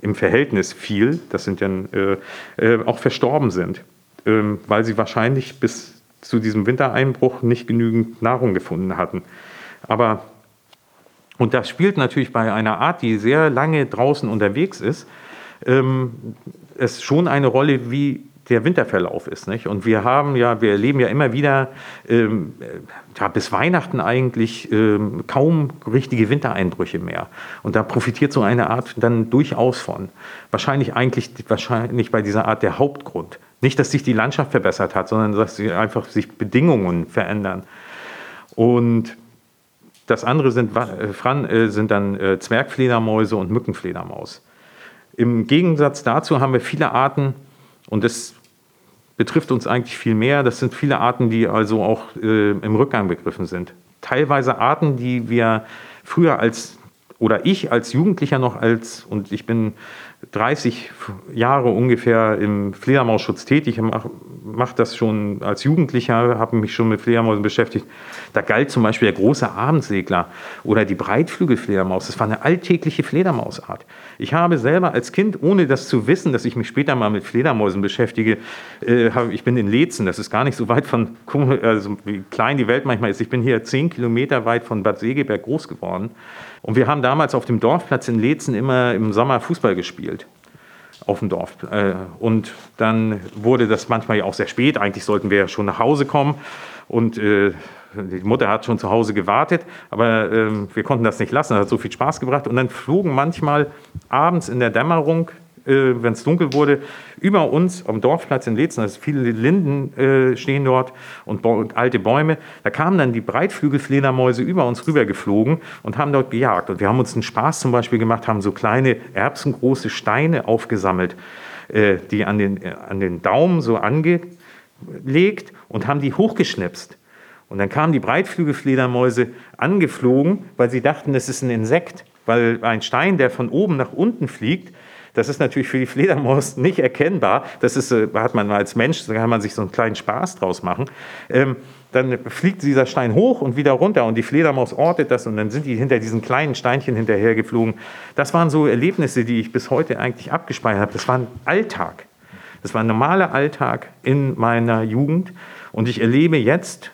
im Verhältnis viel, das sind dann äh, äh, auch verstorben sind, ähm, weil sie wahrscheinlich bis zu diesem Wintereinbruch nicht genügend Nahrung gefunden hatten. Aber und das spielt natürlich bei einer Art, die sehr lange draußen unterwegs ist, ähm, es schon eine Rolle, wie der Winterverlauf ist. Nicht? Und wir haben ja, wir erleben ja immer wieder, ähm, ja, bis Weihnachten eigentlich ähm, kaum richtige Wintereinbrüche mehr. Und da profitiert so eine Art dann durchaus von. Wahrscheinlich eigentlich wahrscheinlich bei dieser Art der Hauptgrund. Nicht, dass sich die Landschaft verbessert hat, sondern dass sich einfach sich Bedingungen verändern. Und das andere sind, äh, sind dann äh, Zwergfledermäuse und Mückenfledermaus. Im Gegensatz dazu haben wir viele Arten, und das betrifft uns eigentlich viel mehr. Das sind viele Arten, die also auch äh, im Rückgang begriffen sind. Teilweise Arten, die wir früher als oder ich als Jugendlicher noch als, und ich bin 30 Jahre ungefähr im Fledermausschutz tätig, ich mache mach das schon als Jugendlicher, habe mich schon mit Fledermäusen beschäftigt. Da galt zum Beispiel der große Abendsegler oder die Breitflügelfledermaus. Das war eine alltägliche Fledermausart. Ich habe selber als Kind, ohne das zu wissen, dass ich mich später mal mit Fledermäusen beschäftige, äh, ich bin in Lezen, das ist gar nicht so weit von, also wie klein die Welt manchmal ist. Ich bin hier zehn Kilometer weit von Bad Segeberg groß geworden. Und wir haben damals auf dem Dorfplatz in Lezen immer im Sommer Fußball gespielt. Auf dem Dorf. Äh, und dann wurde das manchmal ja auch sehr spät. Eigentlich sollten wir ja schon nach Hause kommen. Und äh, die Mutter hat schon zu Hause gewartet, aber ähm, wir konnten das nicht lassen. Das hat so viel Spaß gebracht. Und dann flogen manchmal abends in der Dämmerung äh, wenn es dunkel wurde, über uns am Dorfplatz in Letzen, also viele Linden äh, stehen dort und alte Bäume, da kamen dann die Breitflügelfledermäuse über uns rüber geflogen und haben dort gejagt. Und wir haben uns einen Spaß zum Beispiel gemacht, haben so kleine erbsengroße Steine aufgesammelt, äh, die an den, äh, an den Daumen so angelegt und haben die hochgeschnipst. Und dann kamen die Breitflügelfledermäuse angeflogen, weil sie dachten, das ist ein Insekt. Weil ein Stein, der von oben nach unten fliegt, das ist natürlich für die Fledermaus nicht erkennbar. Das ist, äh, hat man als Mensch, da kann man sich so einen kleinen Spaß draus machen. Ähm, dann fliegt dieser Stein hoch und wieder runter und die Fledermaus ortet das und dann sind die hinter diesen kleinen Steinchen hinterhergeflogen. Das waren so Erlebnisse, die ich bis heute eigentlich abgespeichert habe. Das war ein Alltag. Das war ein normaler Alltag in meiner Jugend und ich erlebe jetzt,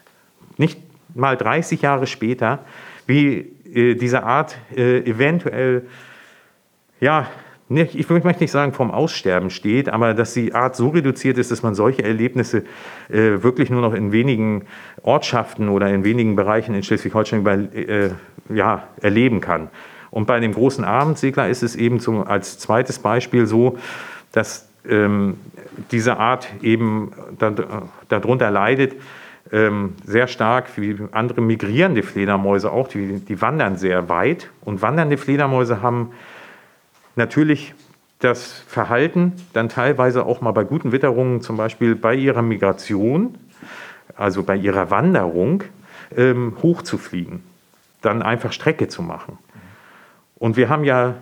nicht mal 30 Jahre später, wie äh, diese Art äh, eventuell ja, ich möchte nicht sagen, vom Aussterben steht, aber dass die Art so reduziert ist, dass man solche Erlebnisse äh, wirklich nur noch in wenigen Ortschaften oder in wenigen Bereichen in Schleswig-Holstein äh, ja, erleben kann. Und bei dem großen Abendsegler ist es eben zum, als zweites Beispiel so, dass ähm, diese Art eben darunter leidet, ähm, sehr stark wie andere migrierende Fledermäuse auch, die, die wandern sehr weit. Und wandernde Fledermäuse haben natürlich das Verhalten dann teilweise auch mal bei guten Witterungen, zum Beispiel bei ihrer Migration, also bei ihrer Wanderung, ähm, hochzufliegen, dann einfach Strecke zu machen. Und wir haben ja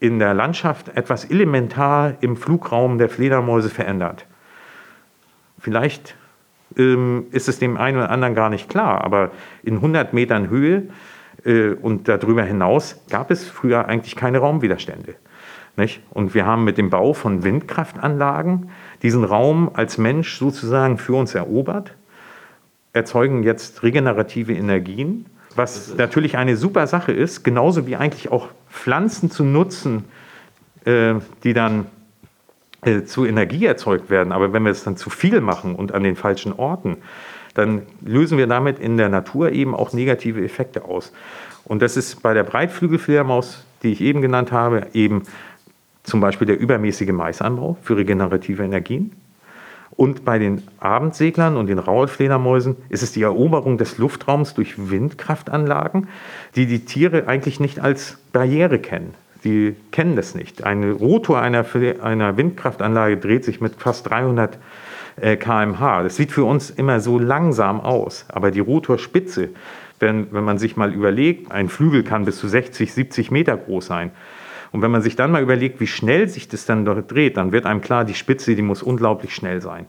in der Landschaft etwas elementar im Flugraum der Fledermäuse verändert. Vielleicht ähm, ist es dem einen oder anderen gar nicht klar, aber in 100 Metern Höhe äh, und darüber hinaus gab es früher eigentlich keine Raumwiderstände. Nicht? Und wir haben mit dem Bau von Windkraftanlagen diesen Raum als Mensch sozusagen für uns erobert, erzeugen jetzt regenerative Energien, was natürlich eine super Sache ist, genauso wie eigentlich auch Pflanzen zu nutzen, äh, die dann äh, zu Energie erzeugt werden. Aber wenn wir es dann zu viel machen und an den falschen Orten, dann lösen wir damit in der Natur eben auch negative Effekte aus. Und das ist bei der Breitflügelfledermaus, die ich eben genannt habe, eben zum Beispiel der übermäßige Maisanbau für regenerative Energien. Und bei den Abendseglern und den Rauhlfledermäusen ist es die Eroberung des Luftraums durch Windkraftanlagen, die die Tiere eigentlich nicht als Barriere kennen. Die kennen das nicht. Ein Rotor einer, einer Windkraftanlage dreht sich mit fast 300 äh, km/h. Das sieht für uns immer so langsam aus, aber die Rotorspitze, wenn, wenn man sich mal überlegt, ein Flügel kann bis zu 60, 70 Meter groß sein. Und wenn man sich dann mal überlegt, wie schnell sich das dann dort dreht, dann wird einem klar, die Spitze, die muss unglaublich schnell sein.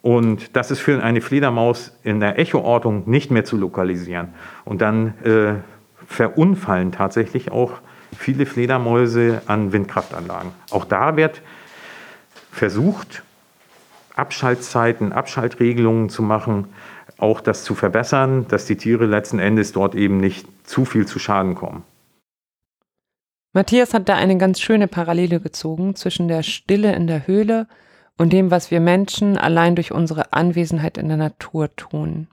Und das ist für eine Fledermaus in der Echoortung nicht mehr zu lokalisieren. Und dann äh, verunfallen tatsächlich auch viele Fledermäuse an Windkraftanlagen. Auch da wird versucht, Abschaltzeiten, Abschaltregelungen zu machen, auch das zu verbessern, dass die Tiere letzten Endes dort eben nicht zu viel zu Schaden kommen. Matthias hat da eine ganz schöne Parallele gezogen zwischen der Stille in der Höhle und dem, was wir Menschen allein durch unsere Anwesenheit in der Natur tun.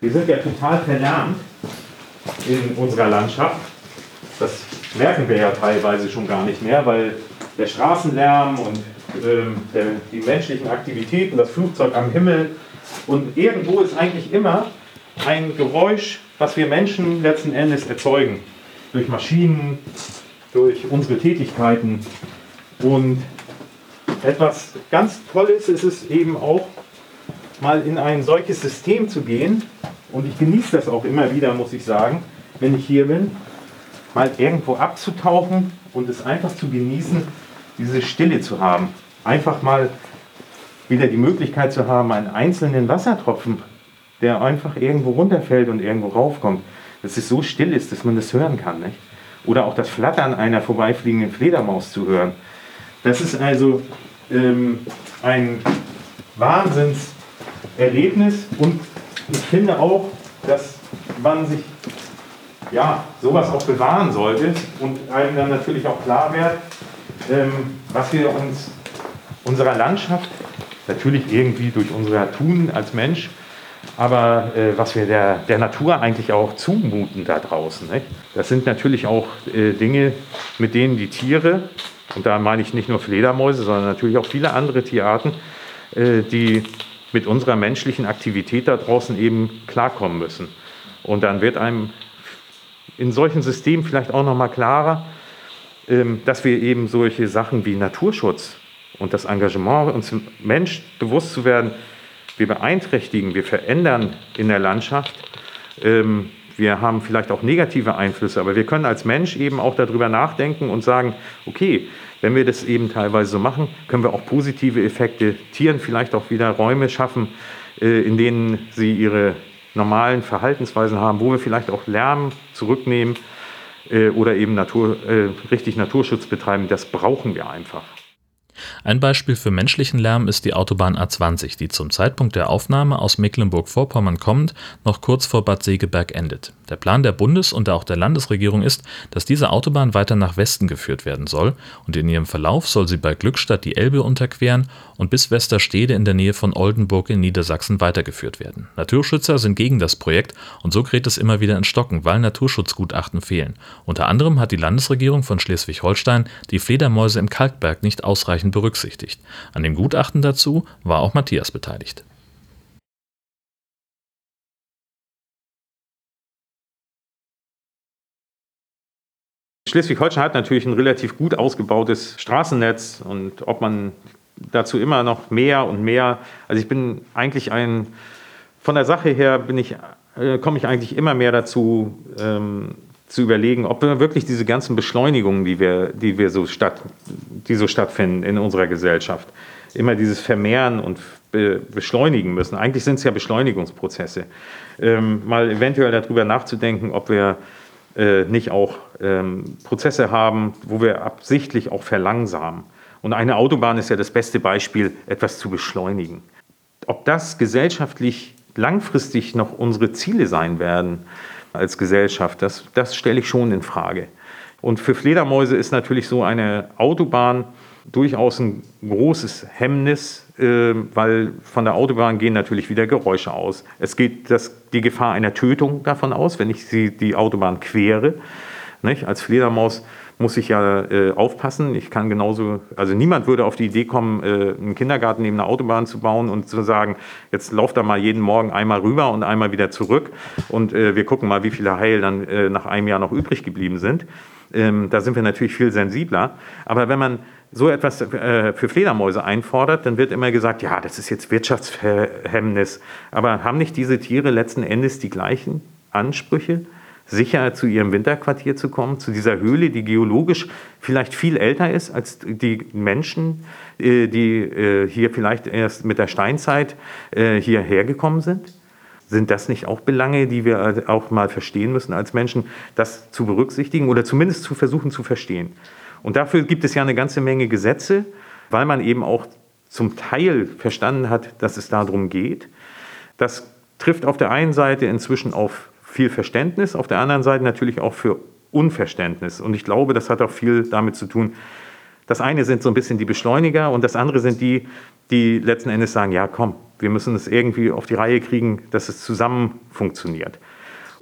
Wir sind ja total verlärmt in unserer Landschaft. Das merken wir ja teilweise schon gar nicht mehr, weil der Straßenlärm und ähm, der, die menschlichen Aktivitäten, das Flugzeug am Himmel und irgendwo ist eigentlich immer ein Geräusch, was wir Menschen letzten Endes erzeugen. Durch Maschinen, durch unsere Tätigkeiten. Und etwas ganz Tolles ist es eben auch, mal in ein solches System zu gehen. Und ich genieße das auch immer wieder, muss ich sagen, wenn ich hier bin. mal irgendwo abzutauchen und es einfach zu genießen, diese Stille zu haben. Einfach mal wieder die Möglichkeit zu haben, einen einzelnen Wassertropfen, der einfach irgendwo runterfällt und irgendwo raufkommt, dass es so still ist, dass man das hören kann. Nicht? Oder auch das Flattern einer vorbeifliegenden Fledermaus zu hören. Das ist also ähm, ein Wahnsinnserlebnis und ich finde auch, dass man sich ja, sowas auch bewahren sollte und einem dann natürlich auch klar wird, ähm, was wir uns unserer Landschaft, natürlich irgendwie durch unser Tun als Mensch, aber äh, was wir der, der Natur eigentlich auch zumuten da draußen. Nicht? Das sind natürlich auch äh, Dinge, mit denen die Tiere, und da meine ich nicht nur Fledermäuse, sondern natürlich auch viele andere Tierarten, äh, die mit unserer menschlichen Aktivität da draußen eben klarkommen müssen. Und dann wird einem in solchen Systemen vielleicht auch noch mal klarer, ähm, dass wir eben solche Sachen wie Naturschutz und das Engagement, uns Mensch bewusst zu werden, wir beeinträchtigen, wir verändern in der Landschaft. Ähm, wir haben vielleicht auch negative Einflüsse, aber wir können als Mensch eben auch darüber nachdenken und sagen, okay, wenn wir das eben teilweise so machen, können wir auch positive Effekte Tieren vielleicht auch wieder Räume schaffen, äh, in denen sie ihre normalen Verhaltensweisen haben, wo wir vielleicht auch Lärm zurücknehmen äh, oder eben Natur, äh, richtig Naturschutz betreiben. Das brauchen wir einfach. Ein Beispiel für menschlichen Lärm ist die Autobahn A20, die zum Zeitpunkt der Aufnahme aus Mecklenburg-Vorpommern kommend noch kurz vor Bad Segeberg endet. Der Plan der Bundes- und auch der Landesregierung ist, dass diese Autobahn weiter nach Westen geführt werden soll und in ihrem Verlauf soll sie bei Glückstadt die Elbe unterqueren und bis Westerstede in der Nähe von Oldenburg in Niedersachsen weitergeführt werden. Naturschützer sind gegen das Projekt und so gerät es immer wieder in Stocken, weil Naturschutzgutachten fehlen. Unter anderem hat die Landesregierung von Schleswig-Holstein die Fledermäuse im Kalkberg nicht ausreichend berücksichtigt. An dem Gutachten dazu war auch Matthias beteiligt. Schleswig-Holstein hat natürlich ein relativ gut ausgebautes Straßennetz und ob man dazu immer noch mehr und mehr, also ich bin eigentlich ein, von der Sache her bin ich, äh, komme ich eigentlich immer mehr dazu, ähm, zu überlegen, ob wir wirklich diese ganzen Beschleunigungen, die wir, die wir so statt, die so stattfinden in unserer Gesellschaft, immer dieses Vermehren und be beschleunigen müssen. Eigentlich sind es ja Beschleunigungsprozesse. Ähm, mal eventuell darüber nachzudenken, ob wir äh, nicht auch ähm, Prozesse haben, wo wir absichtlich auch verlangsamen. Und eine Autobahn ist ja das beste Beispiel, etwas zu beschleunigen. Ob das gesellschaftlich langfristig noch unsere Ziele sein werden als Gesellschaft, das, das stelle ich schon in Frage. Und für Fledermäuse ist natürlich so eine Autobahn durchaus ein großes Hemmnis, äh, weil von der Autobahn gehen natürlich wieder Geräusche aus. Es geht das, die Gefahr einer Tötung davon aus, wenn ich sie, die Autobahn quere. Nicht? Als Fledermaus muss ich ja äh, aufpassen. Ich kann genauso, also niemand würde auf die Idee kommen, äh, einen Kindergarten neben einer Autobahn zu bauen und zu sagen, jetzt lauft da mal jeden Morgen einmal rüber und einmal wieder zurück und äh, wir gucken mal, wie viele Heil dann äh, nach einem Jahr noch übrig geblieben sind. Ähm, da sind wir natürlich viel sensibler. Aber wenn man so etwas äh, für Fledermäuse einfordert, dann wird immer gesagt, ja, das ist jetzt Wirtschaftshemmnis. Aber haben nicht diese Tiere letzten Endes die gleichen Ansprüche? Sicher zu ihrem Winterquartier zu kommen, zu dieser Höhle, die geologisch vielleicht viel älter ist als die Menschen, äh, die äh, hier vielleicht erst mit der Steinzeit äh, hierher gekommen sind? Sind das nicht auch Belange, die wir auch mal verstehen müssen als Menschen, das zu berücksichtigen oder zumindest zu versuchen zu verstehen? Und dafür gibt es ja eine ganze Menge Gesetze, weil man eben auch zum Teil verstanden hat, dass es darum geht. Das trifft auf der einen Seite inzwischen auf viel Verständnis, auf der anderen Seite natürlich auch für Unverständnis. Und ich glaube, das hat auch viel damit zu tun. Das eine sind so ein bisschen die Beschleuniger und das andere sind die, die letzten Endes sagen, ja komm, wir müssen es irgendwie auf die Reihe kriegen, dass es zusammen funktioniert.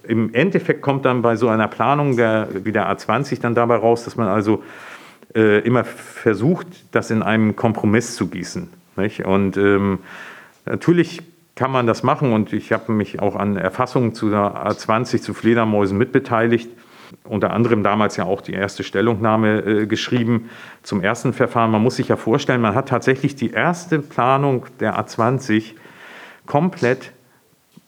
Im Endeffekt kommt dann bei so einer Planung der, wie der A20 dann dabei raus, dass man also äh, immer versucht, das in einem Kompromiss zu gießen. Nicht? Und ähm, natürlich kann man das machen und ich habe mich auch an Erfassungen zu der A20 zu Fledermäusen mitbeteiligt. Unter anderem damals ja auch die erste Stellungnahme äh, geschrieben zum ersten Verfahren. Man muss sich ja vorstellen, man hat tatsächlich die erste Planung der A20 komplett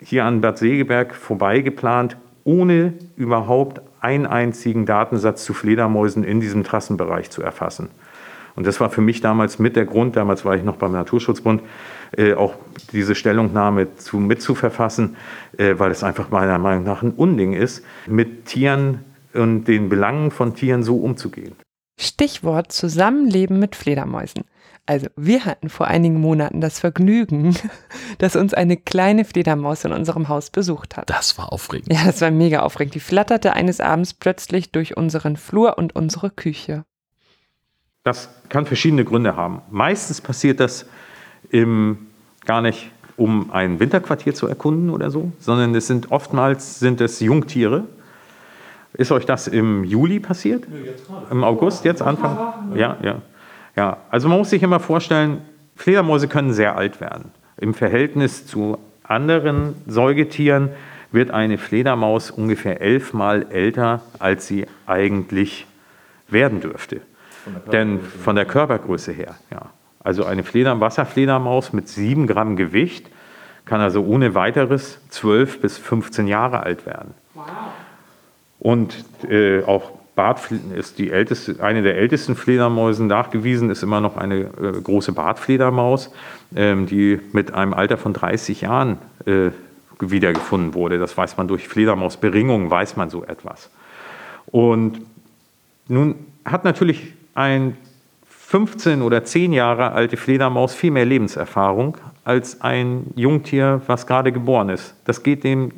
hier an Bad Segeberg vorbei geplant, ohne überhaupt einen einzigen Datensatz zu Fledermäusen in diesem Trassenbereich zu erfassen. Und das war für mich damals mit der Grund, damals war ich noch beim Naturschutzbund, äh, auch diese Stellungnahme zu, mitzuverfassen, äh, weil es einfach meiner Meinung nach ein Unding ist, mit Tieren und den Belangen von Tieren so umzugehen. Stichwort Zusammenleben mit Fledermäusen. Also wir hatten vor einigen Monaten das Vergnügen, dass uns eine kleine Fledermaus in unserem Haus besucht hat. Das war aufregend. Ja, das war mega aufregend. Die flatterte eines Abends plötzlich durch unseren Flur und unsere Küche. Das kann verschiedene Gründe haben. Meistens passiert das im, gar nicht, um ein Winterquartier zu erkunden oder so, sondern es sind oftmals sind es Jungtiere. Ist euch das im Juli passiert? Im August, jetzt Anfang? Ja, ja. Ja, also man muss sich immer vorstellen, Fledermäuse können sehr alt werden. Im Verhältnis zu anderen Säugetieren wird eine Fledermaus ungefähr elfmal älter, als sie eigentlich werden dürfte. Denn von der Körpergröße her, ja. Also eine Fleder Wasserfledermaus mit 7 Gramm Gewicht kann also ohne weiteres 12 bis 15 Jahre alt werden. Wow. Und äh, auch Bartfl ist die älteste, eine der ältesten Fledermäusen nachgewiesen, ist immer noch eine äh, große Bartfledermaus, ähm, die mit einem Alter von 30 Jahren äh, wiedergefunden wurde. Das weiß man durch Fledermausberingungen, weiß man so etwas. Und nun hat natürlich ein 15 oder 10 Jahre alte Fledermaus viel mehr Lebenserfahrung als ein Jungtier, was gerade geboren ist. Das geht den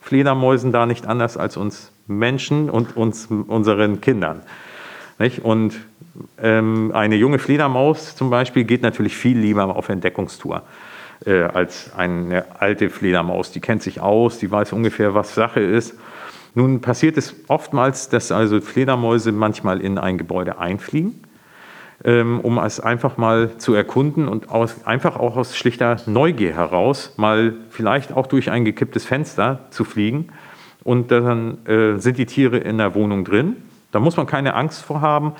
Fledermäusen da nicht anders als uns Menschen und uns, unseren Kindern. Nicht? Und ähm, eine junge Fledermaus zum Beispiel geht natürlich viel lieber auf Entdeckungstour äh, als eine alte Fledermaus. Die kennt sich aus, die weiß ungefähr, was Sache ist. Nun passiert es oftmals, dass also Fledermäuse manchmal in ein Gebäude einfliegen, ähm, um es einfach mal zu erkunden und aus, einfach auch aus schlichter Neugier heraus mal vielleicht auch durch ein gekipptes Fenster zu fliegen und dann äh, sind die Tiere in der Wohnung drin. Da muss man keine Angst vor haben.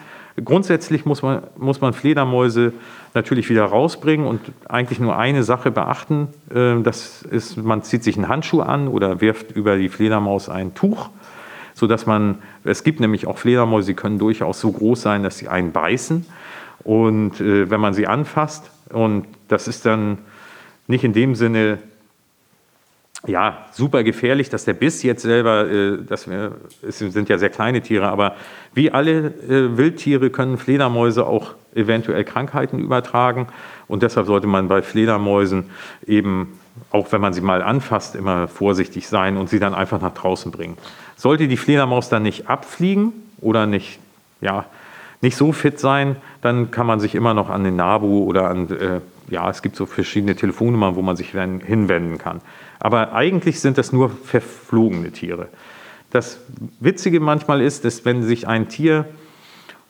Grundsätzlich muss man, muss man Fledermäuse natürlich wieder rausbringen und eigentlich nur eine Sache beachten. Äh, das ist, man zieht sich einen Handschuh an oder wirft über die Fledermaus ein Tuch, sodass man, es gibt nämlich auch Fledermäuse, die können durchaus so groß sein, dass sie einen beißen. Und äh, wenn man sie anfasst, und das ist dann nicht in dem Sinne ja, super gefährlich, dass der Biss jetzt selber, äh, das es sind ja sehr kleine Tiere, aber wie alle äh, Wildtiere können Fledermäuse auch eventuell Krankheiten übertragen und deshalb sollte man bei Fledermäusen eben, auch wenn man sie mal anfasst, immer vorsichtig sein und sie dann einfach nach draußen bringen. Sollte die Fledermaus dann nicht abfliegen oder nicht, ja, nicht so fit sein, dann kann man sich immer noch an den NABU oder an, äh, ja, es gibt so verschiedene Telefonnummern, wo man sich dann hinwenden kann. Aber eigentlich sind das nur verflogene Tiere. Das Witzige manchmal ist, dass wenn sich ein Tier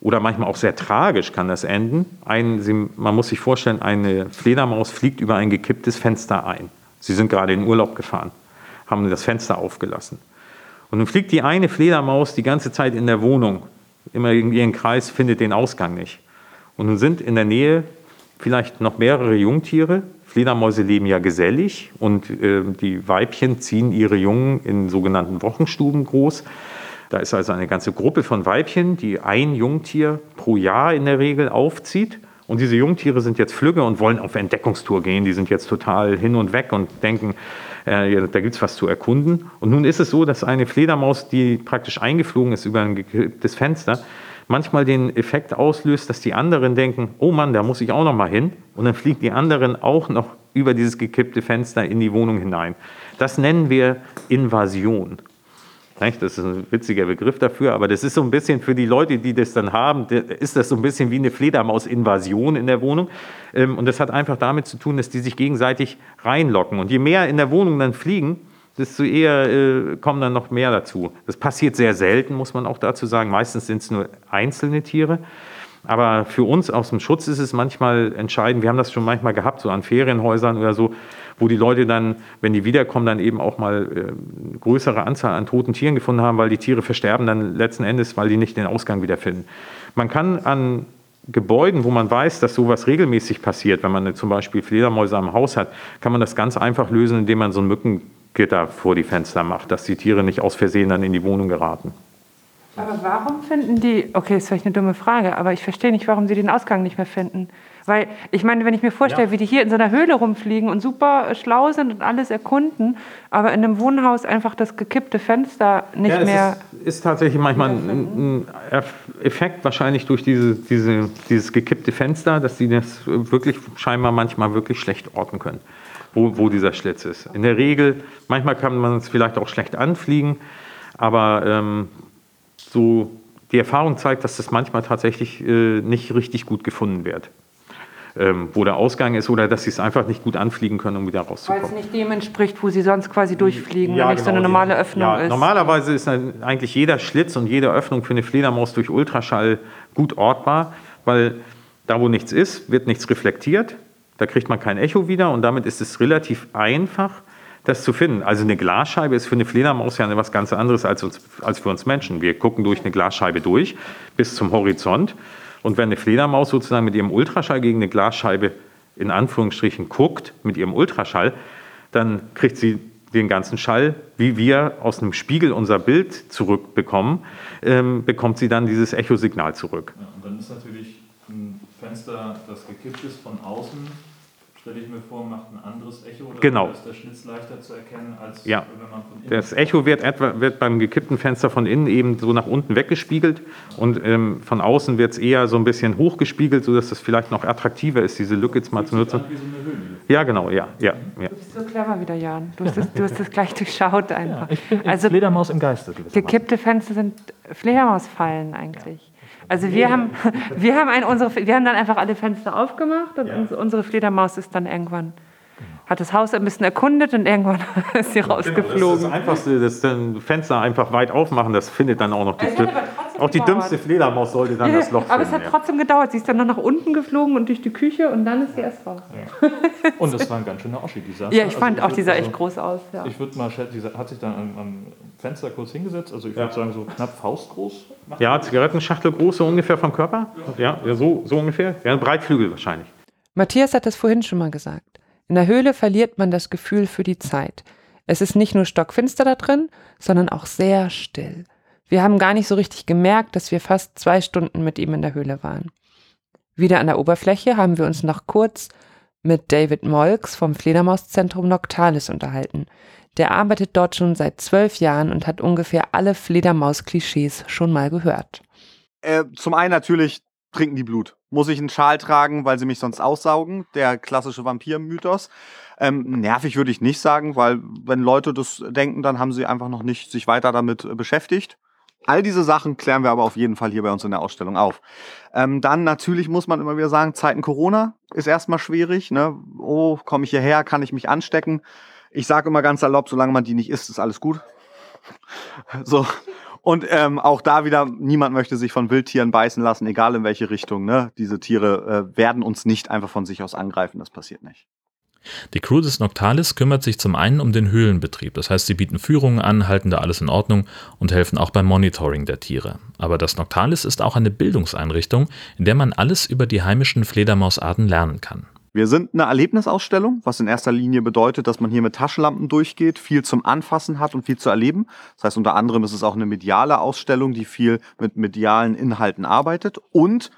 oder manchmal auch sehr tragisch kann das enden. Ein, man muss sich vorstellen, eine Fledermaus fliegt über ein gekipptes Fenster ein. Sie sind gerade in Urlaub gefahren, haben das Fenster aufgelassen. Und nun fliegt die eine Fledermaus die ganze Zeit in der Wohnung, immer in ihren Kreis, findet den Ausgang nicht. Und nun sind in der Nähe vielleicht noch mehrere Jungtiere, Fledermäuse leben ja gesellig und äh, die Weibchen ziehen ihre Jungen in sogenannten Wochenstuben groß. Da ist also eine ganze Gruppe von Weibchen, die ein Jungtier pro Jahr in der Regel aufzieht. Und diese Jungtiere sind jetzt flügge und wollen auf Entdeckungstour gehen. Die sind jetzt total hin und weg und denken, äh, da gibt es was zu erkunden. Und nun ist es so, dass eine Fledermaus, die praktisch eingeflogen ist über ein gekipptes Fenster, manchmal den Effekt auslöst, dass die anderen denken, oh Mann, da muss ich auch noch mal hin. Und dann fliegen die anderen auch noch über dieses gekippte Fenster in die Wohnung hinein. Das nennen wir Invasion. Das ist ein witziger Begriff dafür, aber das ist so ein bisschen für die Leute, die das dann haben, ist das so ein bisschen wie eine Fledermaus-Invasion in der Wohnung. Ähm, und das hat einfach damit zu tun, dass die sich gegenseitig reinlocken. Und je mehr in der Wohnung dann fliegen, desto eher äh, kommen dann noch mehr dazu. Das passiert sehr selten, muss man auch dazu sagen. Meistens sind es nur einzelne Tiere. Aber für uns aus dem Schutz ist es manchmal entscheidend. Wir haben das schon manchmal gehabt, so an Ferienhäusern oder so, wo die Leute dann, wenn die wiederkommen, dann eben auch mal äh, größere Anzahl an toten Tieren gefunden haben, weil die Tiere versterben dann letzten Endes, weil die nicht den Ausgang wiederfinden. Man kann an Gebäuden, wo man weiß, dass sowas regelmäßig passiert, wenn man zum Beispiel Fledermäuse am Haus hat, kann man das ganz einfach lösen, indem man so ein Mückengitter vor die Fenster macht, dass die Tiere nicht aus Versehen dann in die Wohnung geraten. Aber warum finden die, okay, ist vielleicht eine dumme Frage, aber ich verstehe nicht, warum sie den Ausgang nicht mehr finden. Weil ich meine, wenn ich mir vorstelle, ja. wie die hier in so einer Höhle rumfliegen und super schlau sind und alles erkunden, aber in einem Wohnhaus einfach das gekippte Fenster nicht ja, mehr. Ist, ist tatsächlich manchmal ein, ein, Effekt, wahrscheinlich durch diese, diese, dieses gekippte Fenster, dass sie das wirklich scheinbar manchmal wirklich schlecht orten können, wo, wo dieser Schlitz ist. In der Regel, manchmal kann man es vielleicht auch schlecht anfliegen, aber ähm, so die Erfahrung zeigt, dass das manchmal tatsächlich äh, nicht richtig gut gefunden wird ähm, wo der Ausgang ist oder dass sie es einfach nicht gut anfliegen können, um wieder rauszukommen. Weil es nicht dem entspricht, wo sie sonst quasi durchfliegen, ja, wenn nicht genau, so eine normale Öffnung ja, ist. Normalerweise ist eigentlich jeder Schlitz und jede Öffnung für eine Fledermaus durch Ultraschall gut ortbar, weil da, wo nichts ist, wird nichts reflektiert. Da kriegt man kein Echo wieder und damit ist es relativ einfach, das zu finden. Also eine Glasscheibe ist für eine Fledermaus ja etwas ganz anderes als, uns, als für uns Menschen. Wir gucken durch eine Glasscheibe durch bis zum Horizont und wenn eine Fledermaus sozusagen mit ihrem Ultraschall gegen eine Glasscheibe in Anführungsstrichen guckt, mit ihrem Ultraschall, dann kriegt sie den ganzen Schall, wie wir aus einem Spiegel unser Bild zurückbekommen, ähm, bekommt sie dann dieses Echosignal zurück. Ja, und dann ist natürlich Fenster, das gekippt ist von außen, stelle ich mir vor, macht ein anderes Echo oder genau. ist der Schlitz leichter zu erkennen, als ja. wenn man von innen. Das Echo wird, etwa, wird beim gekippten Fenster von innen eben so nach unten weggespiegelt und ähm, von außen wird es eher so ein bisschen hochgespiegelt, sodass es vielleicht noch attraktiver ist, diese Lücke jetzt mal zu nutzen. So. Ja, genau, ja, ja, ja. Du bist so clever wieder, Jan. Du hast das, du hast das gleich durchschaut einfach. Ja, ich bin also, Fledermaus im Geiste. Gekippte Fenster sind Fledermausfallen eigentlich. Also wir haben, wir haben, ein, unsere, wir haben dann einfach alle Fenster aufgemacht und ja. unsere Fledermaus ist dann irgendwann hat das Haus ein bisschen erkundet und irgendwann ist sie rausgeflogen. Genau, das ist das Einfachste, das dann Fenster einfach weit aufmachen, das findet dann auch noch die, auch die dümmste Fledermaus sollte dann das Loch finden. Aber es hat trotzdem gedauert. Sie ist dann noch nach unten geflogen und durch die Küche und dann ist sie erst raus. Ja. Und das war ein ganz schöner Oschi, dieser. Ja, ich also fand ich auch, dieser also, echt groß aus. Ja. Ich würde mal schätzen, dieser hat sich dann am, am Fenster kurz hingesetzt, also ich würde sagen so knapp faustgroß. Ja, Zigarettenschachtel groß, so ungefähr vom Körper. Ja, ja so, so ungefähr. Ja, Breitflügel wahrscheinlich. Matthias hat das vorhin schon mal gesagt. In der Höhle verliert man das Gefühl für die Zeit. Es ist nicht nur stockfinster da drin, sondern auch sehr still. Wir haben gar nicht so richtig gemerkt, dass wir fast zwei Stunden mit ihm in der Höhle waren. Wieder an der Oberfläche haben wir uns noch kurz mit David Molks vom Fledermauszentrum Noctalis unterhalten. Der arbeitet dort schon seit zwölf Jahren und hat ungefähr alle Fledermaus-Klischees schon mal gehört. Äh, zum einen natürlich trinken die Blut. Muss ich einen Schal tragen, weil sie mich sonst aussaugen? Der klassische Vampir-Mythos. Ähm, nervig würde ich nicht sagen, weil wenn Leute das denken, dann haben sie einfach noch nicht sich weiter damit äh, beschäftigt. All diese Sachen klären wir aber auf jeden Fall hier bei uns in der Ausstellung auf. Ähm, dann natürlich muss man immer wieder sagen, Zeiten Corona ist erstmal schwierig. Ne? Oh, komme ich hierher, kann ich mich anstecken? Ich sage immer ganz salopp, solange man die nicht isst, ist alles gut. So, und ähm, auch da wieder, niemand möchte sich von Wildtieren beißen lassen, egal in welche Richtung. Ne? Diese Tiere äh, werden uns nicht einfach von sich aus angreifen, das passiert nicht. Die Crew des Noctalis kümmert sich zum einen um den Höhlenbetrieb, das heißt, sie bieten Führungen an, halten da alles in Ordnung und helfen auch beim Monitoring der Tiere. Aber das Noctalis ist auch eine Bildungseinrichtung, in der man alles über die heimischen Fledermausarten lernen kann. Wir sind eine Erlebnisausstellung, was in erster Linie bedeutet, dass man hier mit Taschenlampen durchgeht, viel zum Anfassen hat und viel zu erleben. Das heißt, unter anderem ist es auch eine mediale Ausstellung, die viel mit medialen Inhalten arbeitet. Und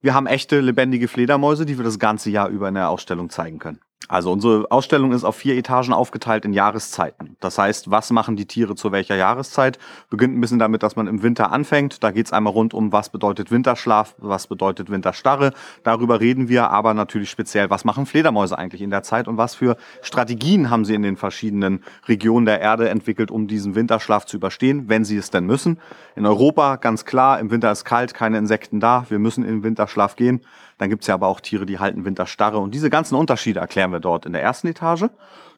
wir haben echte lebendige Fledermäuse, die wir das ganze Jahr über in der Ausstellung zeigen können. Also unsere Ausstellung ist auf vier Etagen aufgeteilt in Jahreszeiten. Das heißt, was machen die Tiere zu welcher Jahreszeit? Beginnt ein bisschen damit, dass man im Winter anfängt. Da geht es einmal rund um, was bedeutet Winterschlaf, was bedeutet Winterstarre. Darüber reden wir, aber natürlich speziell, was machen Fledermäuse eigentlich in der Zeit und was für Strategien haben sie in den verschiedenen Regionen der Erde entwickelt, um diesen Winterschlaf zu überstehen, wenn sie es denn müssen. In Europa ganz klar, im Winter ist kalt, keine Insekten da, wir müssen in den Winterschlaf gehen. Dann gibt es ja aber auch Tiere, die halten Winterstarre. Und diese ganzen Unterschiede erklären wir dort in der ersten Etage.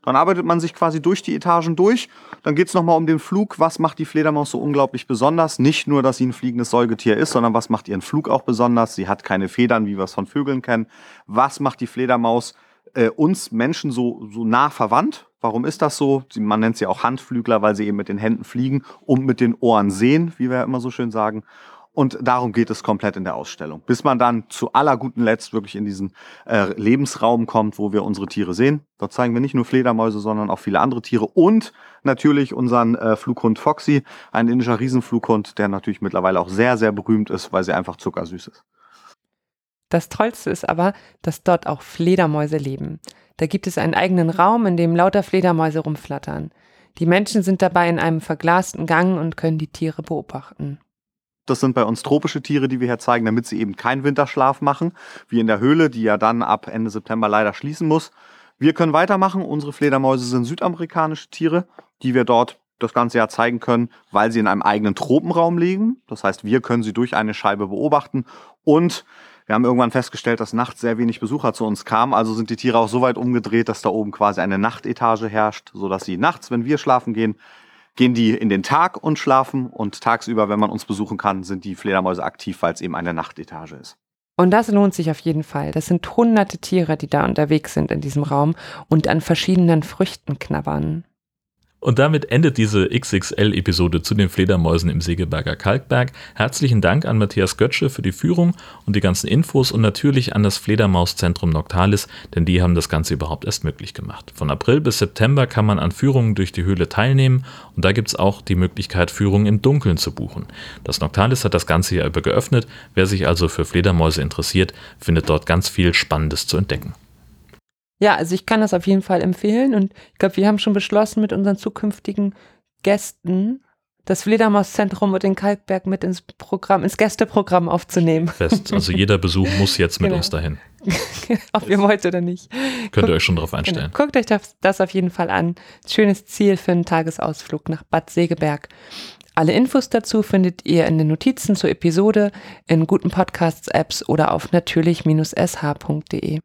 Dann arbeitet man sich quasi durch die Etagen durch. Dann geht es nochmal um den Flug. Was macht die Fledermaus so unglaublich besonders? Nicht nur, dass sie ein fliegendes Säugetier ist, sondern was macht ihren Flug auch besonders? Sie hat keine Federn, wie wir es von Vögeln kennen. Was macht die Fledermaus äh, uns Menschen so, so nah verwandt? Warum ist das so? Man nennt sie auch Handflügler, weil sie eben mit den Händen fliegen und mit den Ohren sehen, wie wir ja immer so schön sagen. Und darum geht es komplett in der Ausstellung. Bis man dann zu aller guten Letzt wirklich in diesen äh, Lebensraum kommt, wo wir unsere Tiere sehen. Dort zeigen wir nicht nur Fledermäuse, sondern auch viele andere Tiere und natürlich unseren äh, Flughund Foxy, ein indischer Riesenflughund, der natürlich mittlerweile auch sehr, sehr berühmt ist, weil sie einfach zuckersüß ist. Das Tollste ist aber, dass dort auch Fledermäuse leben. Da gibt es einen eigenen Raum, in dem lauter Fledermäuse rumflattern. Die Menschen sind dabei in einem verglasten Gang und können die Tiere beobachten. Das sind bei uns tropische Tiere, die wir hier zeigen, damit sie eben keinen Winterschlaf machen, wie in der Höhle, die ja dann ab Ende September leider schließen muss. Wir können weitermachen. Unsere Fledermäuse sind südamerikanische Tiere, die wir dort das ganze Jahr zeigen können, weil sie in einem eigenen Tropenraum liegen. Das heißt, wir können sie durch eine Scheibe beobachten und wir haben irgendwann festgestellt, dass nachts sehr wenig Besucher zu uns kamen. Also sind die Tiere auch so weit umgedreht, dass da oben quasi eine Nachtetage herrscht, sodass sie nachts, wenn wir schlafen gehen, gehen die in den Tag und schlafen und tagsüber, wenn man uns besuchen kann, sind die Fledermäuse aktiv, weil es eben eine Nachtetage ist. Und das lohnt sich auf jeden Fall. Das sind hunderte Tiere, die da unterwegs sind in diesem Raum und an verschiedenen Früchten knabbern. Und damit endet diese XXL-Episode zu den Fledermäusen im Segeberger Kalkberg. Herzlichen Dank an Matthias Götzsche für die Führung und die ganzen Infos und natürlich an das Fledermauszentrum Noctalis, denn die haben das Ganze überhaupt erst möglich gemacht. Von April bis September kann man an Führungen durch die Höhle teilnehmen und da gibt es auch die Möglichkeit, Führungen im Dunkeln zu buchen. Das Noctalis hat das ganze Jahr über geöffnet. Wer sich also für Fledermäuse interessiert, findet dort ganz viel Spannendes zu entdecken. Ja, also ich kann das auf jeden Fall empfehlen und ich glaube, wir haben schon beschlossen mit unseren zukünftigen Gästen das Fledermauszentrum und den Kalkberg mit ins Programm, ins Gästeprogramm aufzunehmen. Fest. Also jeder Besuch muss jetzt mit Genau. uns dahin. Ob ihr wollt oder nicht. Könnt ihr euch schon drauf einstellen. Genau. Guckt euch das, das auf jeden Fall an. Schönes Ziel für einen Tagesausflug nach Bad Segeberg. Alle Infos dazu findet ihr in den Notizen zur Episode, in guten Podcasts-Apps oder auf natürlich-sh.de.